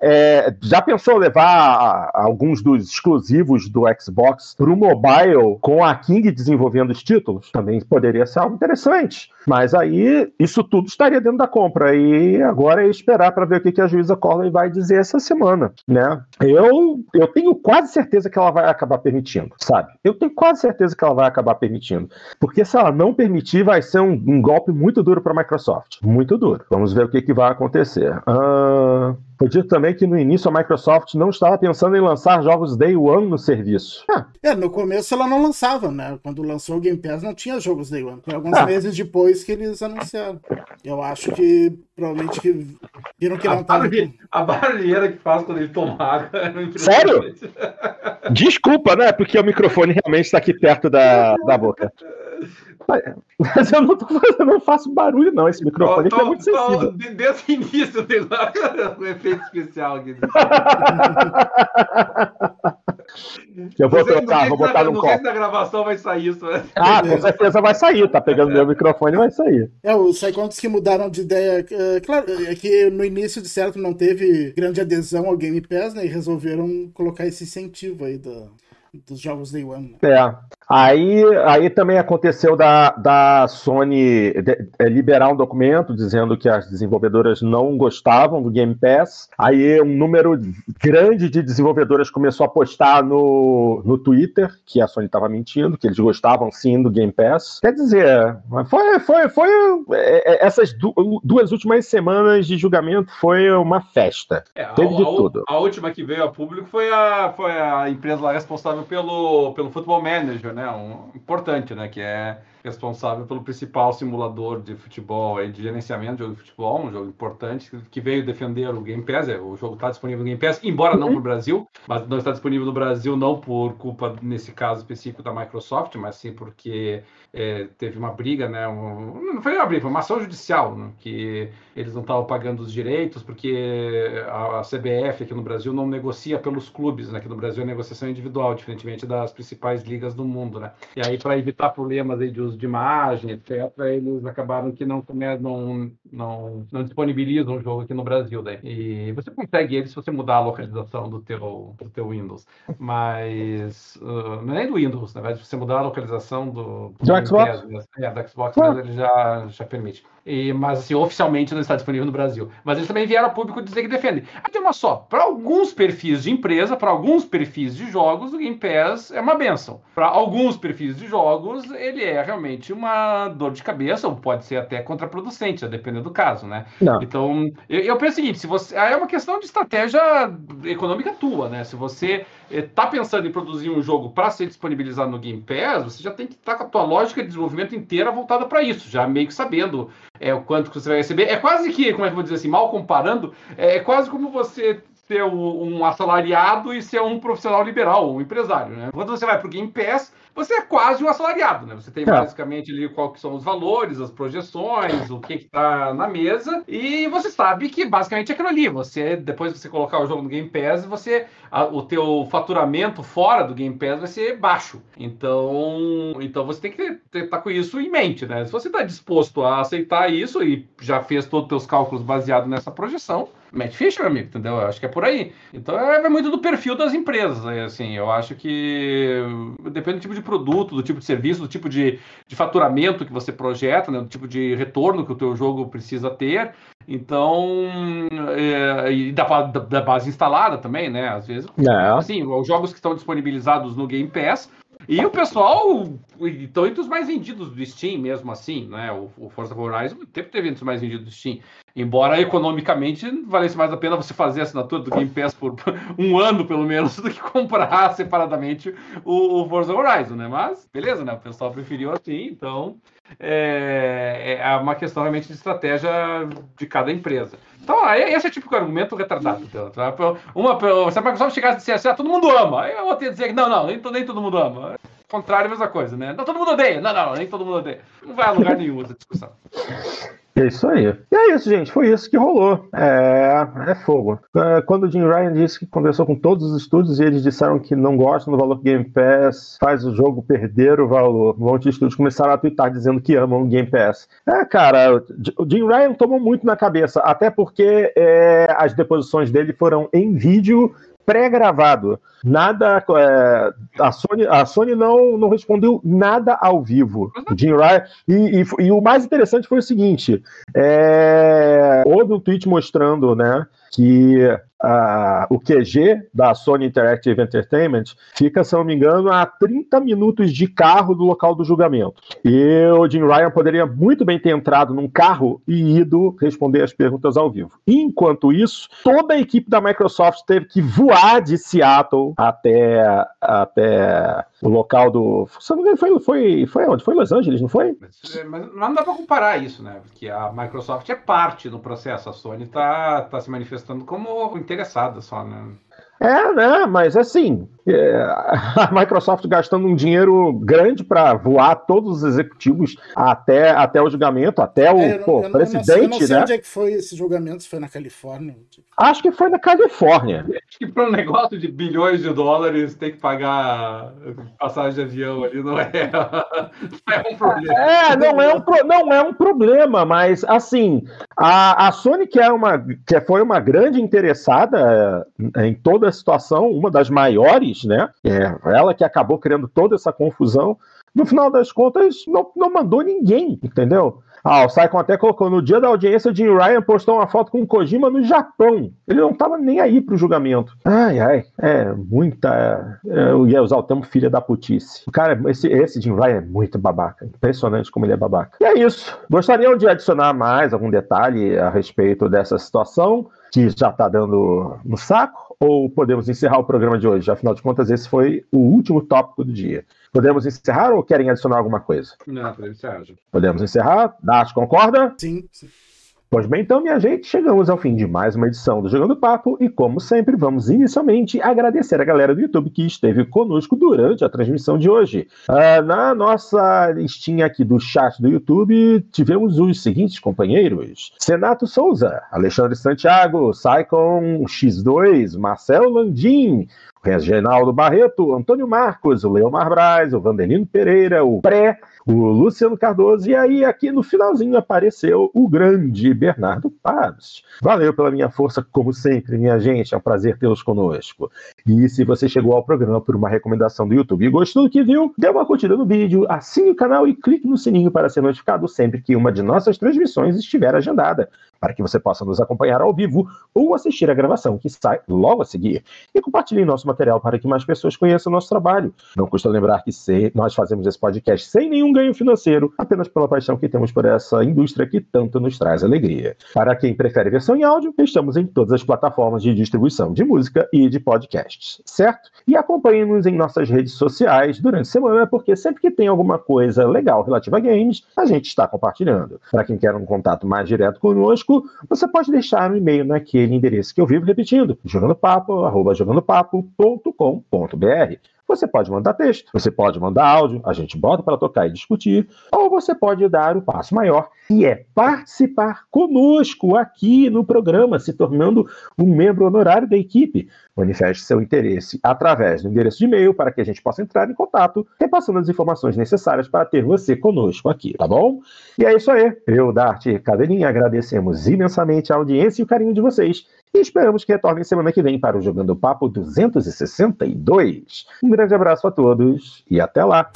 é, já pensou levar alguns dos exclusivos do Xbox para o mobile com a King desenvolvendo os títulos? Também poderia ser algo interessante. Mas aí isso tudo estaria dentro da compra. E agora é esperar para ver o que, que a juíza Corley vai dizer essa semana. Né? Eu, eu tenho quase certeza que ela vai acabar permitindo, sabe? Eu tenho quase certeza que ela vai acabar permitindo. Porque se ela não permitir, vai ser um, um golpe muito duro para a Microsoft. Muito duro. Vamos ver o que, que vai acontecer. Dito também também que no início a Microsoft não estava pensando em lançar jogos Day One no serviço. Ah. É, no começo ela não lançava, né? Quando lançou o Game Pass não tinha jogos Day One. Foi alguns ah. meses depois que eles anunciaram. Eu acho que provavelmente que viram que a não tava. A barulheira que faz quando ele tomar. É Sério? Desculpa, né? Porque o microfone realmente está aqui perto da, da boca. Mas eu não, tô, eu não faço barulho, não. Esse microfone tô, tô, é muito sensível. Desde (laughs) o início tem lá (laughs) um efeito especial aqui. (laughs) Eu vou trocar, vou botar no copo. Não sei se na gravação vai sair isso. Né? Ah, com certeza vai sair. Tá pegando meu microfone e vai sair. É, os Psychonauts que mudaram de ideia. É, claro, é que no início, de certo, não teve grande adesão ao Game Pass, né? E resolveram colocar esse incentivo aí do, dos jogos Day One. É. Aí, aí também aconteceu da, da Sony de, é, liberar um documento dizendo que as desenvolvedoras não gostavam do Game Pass. Aí um número grande de desenvolvedoras começou a postar no, no Twitter que a Sony estava mentindo, que eles gostavam sim do Game Pass. Quer dizer, foi, foi, foi é, é, essas duas últimas semanas de julgamento foi uma festa. É, Teve a, de tudo. A, a última que veio a público foi a, foi a empresa lá responsável pelo, pelo Football Manager, né? Um importante, né? Que é responsável pelo principal simulador de futebol e de gerenciamento de jogo de futebol, um jogo importante, que veio defender o Game Pass. É, o jogo está disponível no Game Pass, embora não para o Brasil, mas não está disponível no Brasil não por culpa, nesse caso específico, da Microsoft, mas sim porque é, teve uma briga, né? Um, não foi uma briga, foi uma ação judicial, né, que eles não estavam pagando os direitos, porque a, a, CBF aqui no Brasil não negocia pelos clubes, né? Aqui no Brasil é negociação individual, diferentemente das principais ligas do mundo, né? E aí, para evitar problemas aí de uso de imagem, etc., eles acabaram que não, não, não, não disponibilizam o jogo aqui no Brasil. Daí. E você consegue ele se você mudar a localização do teu, do teu Windows. Mas uh, não é nem do Windows, na verdade, se você mudar a localização do, do, do Xbox, é, do Xbox ah. ele já, já permite. E, mas assim, oficialmente não está disponível no Brasil. Mas eles também vieram a público dizer que defendem. Aí tem uma só, para alguns perfis de empresa, para alguns perfis de jogos, o Game Pass é uma benção. Para alguns perfis de jogos, ele é realmente uma dor de cabeça, ou pode ser até contraproducente, a depender do caso, né? Não. Então, eu, eu penso o seguinte, se você. É uma questão de estratégia econômica tua, né? Se você está eh, pensando em produzir um jogo para ser disponibilizado no Game Pass, você já tem que estar tá com a tua lógica de desenvolvimento inteira voltada para isso, já meio que sabendo é, o quanto que você vai receber. É quase que, como é que eu vou dizer assim, mal comparando, é, é quase como você ser um assalariado e ser um profissional liberal, um empresário. Né? Quando você vai para o Game Pass, você é quase um assalariado, né? Você tem é. basicamente ali qual que são os valores, as projeções, o que está na mesa, e você sabe que basicamente é aquilo ali. Você, depois que você colocar o jogo no Game Pass, você, a, o teu faturamento fora do Game Pass vai ser baixo. Então, então você tem que estar tá com isso em mente, né? Se você está disposto a aceitar isso e já fez todos os teus cálculos baseados nessa projeção, Matt Fisher, meu amigo, entendeu? Eu acho que é por aí. Então é, muito do perfil das empresas, assim, eu acho que depende do tipo de produto, do tipo de serviço, do tipo de, de faturamento que você projeta, né? do tipo de retorno que o teu jogo precisa ter. Então, é, e da, da, da, base instalada também, né? Às vezes, é. assim, os jogos que estão disponibilizados no Game Pass e o pessoal, então, entre os mais vendidos do Steam, mesmo assim, né? O, o Forza Horizon sempre teve entre os mais vendidos do Steam. Embora economicamente valesse mais a pena você fazer a assinatura do Game Pass por (laughs) um ano, pelo menos, (laughs) do que comprar separadamente o, o Forza Horizon, né? Mas, beleza, né? O pessoal preferiu assim, então é, é uma questão realmente de estratégia de cada empresa. Então, esse é o típico argumento retardado. Então, tá? Uma, se a Microsoft chegasse e dissesse, ah, todo mundo ama, eu vou ter que dizer que não, não, nem, nem todo mundo ama. Contrário, a mesma coisa, né? Não, todo mundo odeia. Não, não, nem todo mundo odeia. Não vai a lugar nenhum essa discussão. É isso aí. E é isso, gente. Foi isso que rolou. É, é fogo. É, quando o Jim Ryan disse que conversou com todos os estúdios e eles disseram que não gostam do valor que Game Pass faz o jogo perder o valor. Um monte de estúdios começaram a twittar dizendo que amam o Game Pass. É, cara, o Jim Ryan tomou muito na cabeça, até porque é, as deposições dele foram em vídeo pré-gravado. Nada. É, a Sony, a Sony não, não respondeu nada ao vivo. Jim Ryan. E, e, e, o mais interessante foi o seguinte: é, houve um tweet mostrando, né? Que uh, o QG da Sony Interactive Entertainment fica, se não me engano, a 30 minutos de carro do local do julgamento. E o Jim Ryan poderia muito bem ter entrado num carro e ido responder as perguntas ao vivo. Enquanto isso, toda a equipe da Microsoft teve que voar de Seattle até, até o local do. Foi, foi, foi onde? Foi Los Angeles, não foi? Mas, mas não dá para comparar isso, né? Porque a Microsoft é parte do processo. A Sony está tá se manifestando como interessada só, né? É, né? Mas assim, é, (laughs) a Microsoft gastando um dinheiro grande para voar todos os executivos até, até o julgamento, até o é, pô, eu presidente, não, eu não sei né? onde é que foi esse julgamento, se foi na Califórnia. Acho que foi na Califórnia. Acho que para um negócio de bilhões de dólares tem que pagar passagem de avião ali, não é, (laughs) não é um problema. É, não é um, não é um problema, mas assim, a, a Sony, que, é uma, que foi uma grande interessada em toda toda a situação, uma das maiores, né? É, ela que acabou criando toda essa confusão. No final das contas, não, não mandou ninguém, entendeu? Ah, o Saikon até colocou no dia da audiência, Jim Ryan postou uma foto com o Kojima no Japão. Ele não estava nem aí pro julgamento. Ai, ai, é muita. É, eu ia usar o termo filha da putice. O cara, esse, esse Jim Ryan é muito babaca. Impressionante como ele é babaca. E é isso. Gostariam de adicionar mais algum detalhe a respeito dessa situação? que já está dando no saco? Ou podemos encerrar o programa de hoje? Afinal de contas, esse foi o último tópico do dia. Podemos encerrar ou querem adicionar alguma coisa? Não, podemos encerrar. Podemos encerrar? Nath, concorda? Sim, sim. Pois bem, então, minha gente, chegamos ao fim de mais uma edição do Jogando Papo e, como sempre, vamos inicialmente agradecer a galera do YouTube que esteve conosco durante a transmissão de hoje. Uh, na nossa listinha aqui do chat do YouTube, tivemos os seguintes companheiros: Senato Souza, Alexandre Santiago, Saicon X2, Marcelo Landim, Reginaldo Barreto, Antônio Marcos, o Leomar Braz, o Vandelino Pereira, o Pré, o Luciano Cardoso, e aí aqui no finalzinho apareceu o grande Bernardo Paz. Valeu pela minha força, como sempre, minha gente, é um prazer tê-los conosco. E se você chegou ao programa por uma recomendação do YouTube e gostou do que viu, dê uma curtida no vídeo, assine o canal e clique no sininho para ser notificado sempre que uma de nossas transmissões estiver agendada para que você possa nos acompanhar ao vivo ou assistir a gravação que sai logo a seguir. E compartilhe nosso material para que mais pessoas conheçam o nosso trabalho. Não custa lembrar que nós fazemos esse podcast sem nenhum ganho financeiro, apenas pela paixão que temos por essa indústria que tanto nos traz alegria. Para quem prefere versão em áudio, estamos em todas as plataformas de distribuição de música e de podcasts, certo? E acompanhe-nos em nossas redes sociais durante a semana, porque sempre que tem alguma coisa legal relativa a games, a gente está compartilhando. Para quem quer um contato mais direto conosco, você pode deixar um e-mail naquele endereço que eu vivo repetindo, jogandopapo.jogandopapo.com.br. Você pode mandar texto, você pode mandar áudio, a gente bota para tocar e discutir, ou você pode dar o passo maior, que é participar conosco aqui no programa, se tornando um membro honorário da equipe. Manifeste seu interesse através do endereço de e-mail para que a gente possa entrar em contato, repassando as informações necessárias para ter você conosco aqui, tá bom? E é isso aí. Eu, Dart Cadeirinha, agradecemos imensamente a audiência e o carinho de vocês e esperamos que retornem semana que vem para o Jogando Papo 262. Um grande abraço a todos e até lá!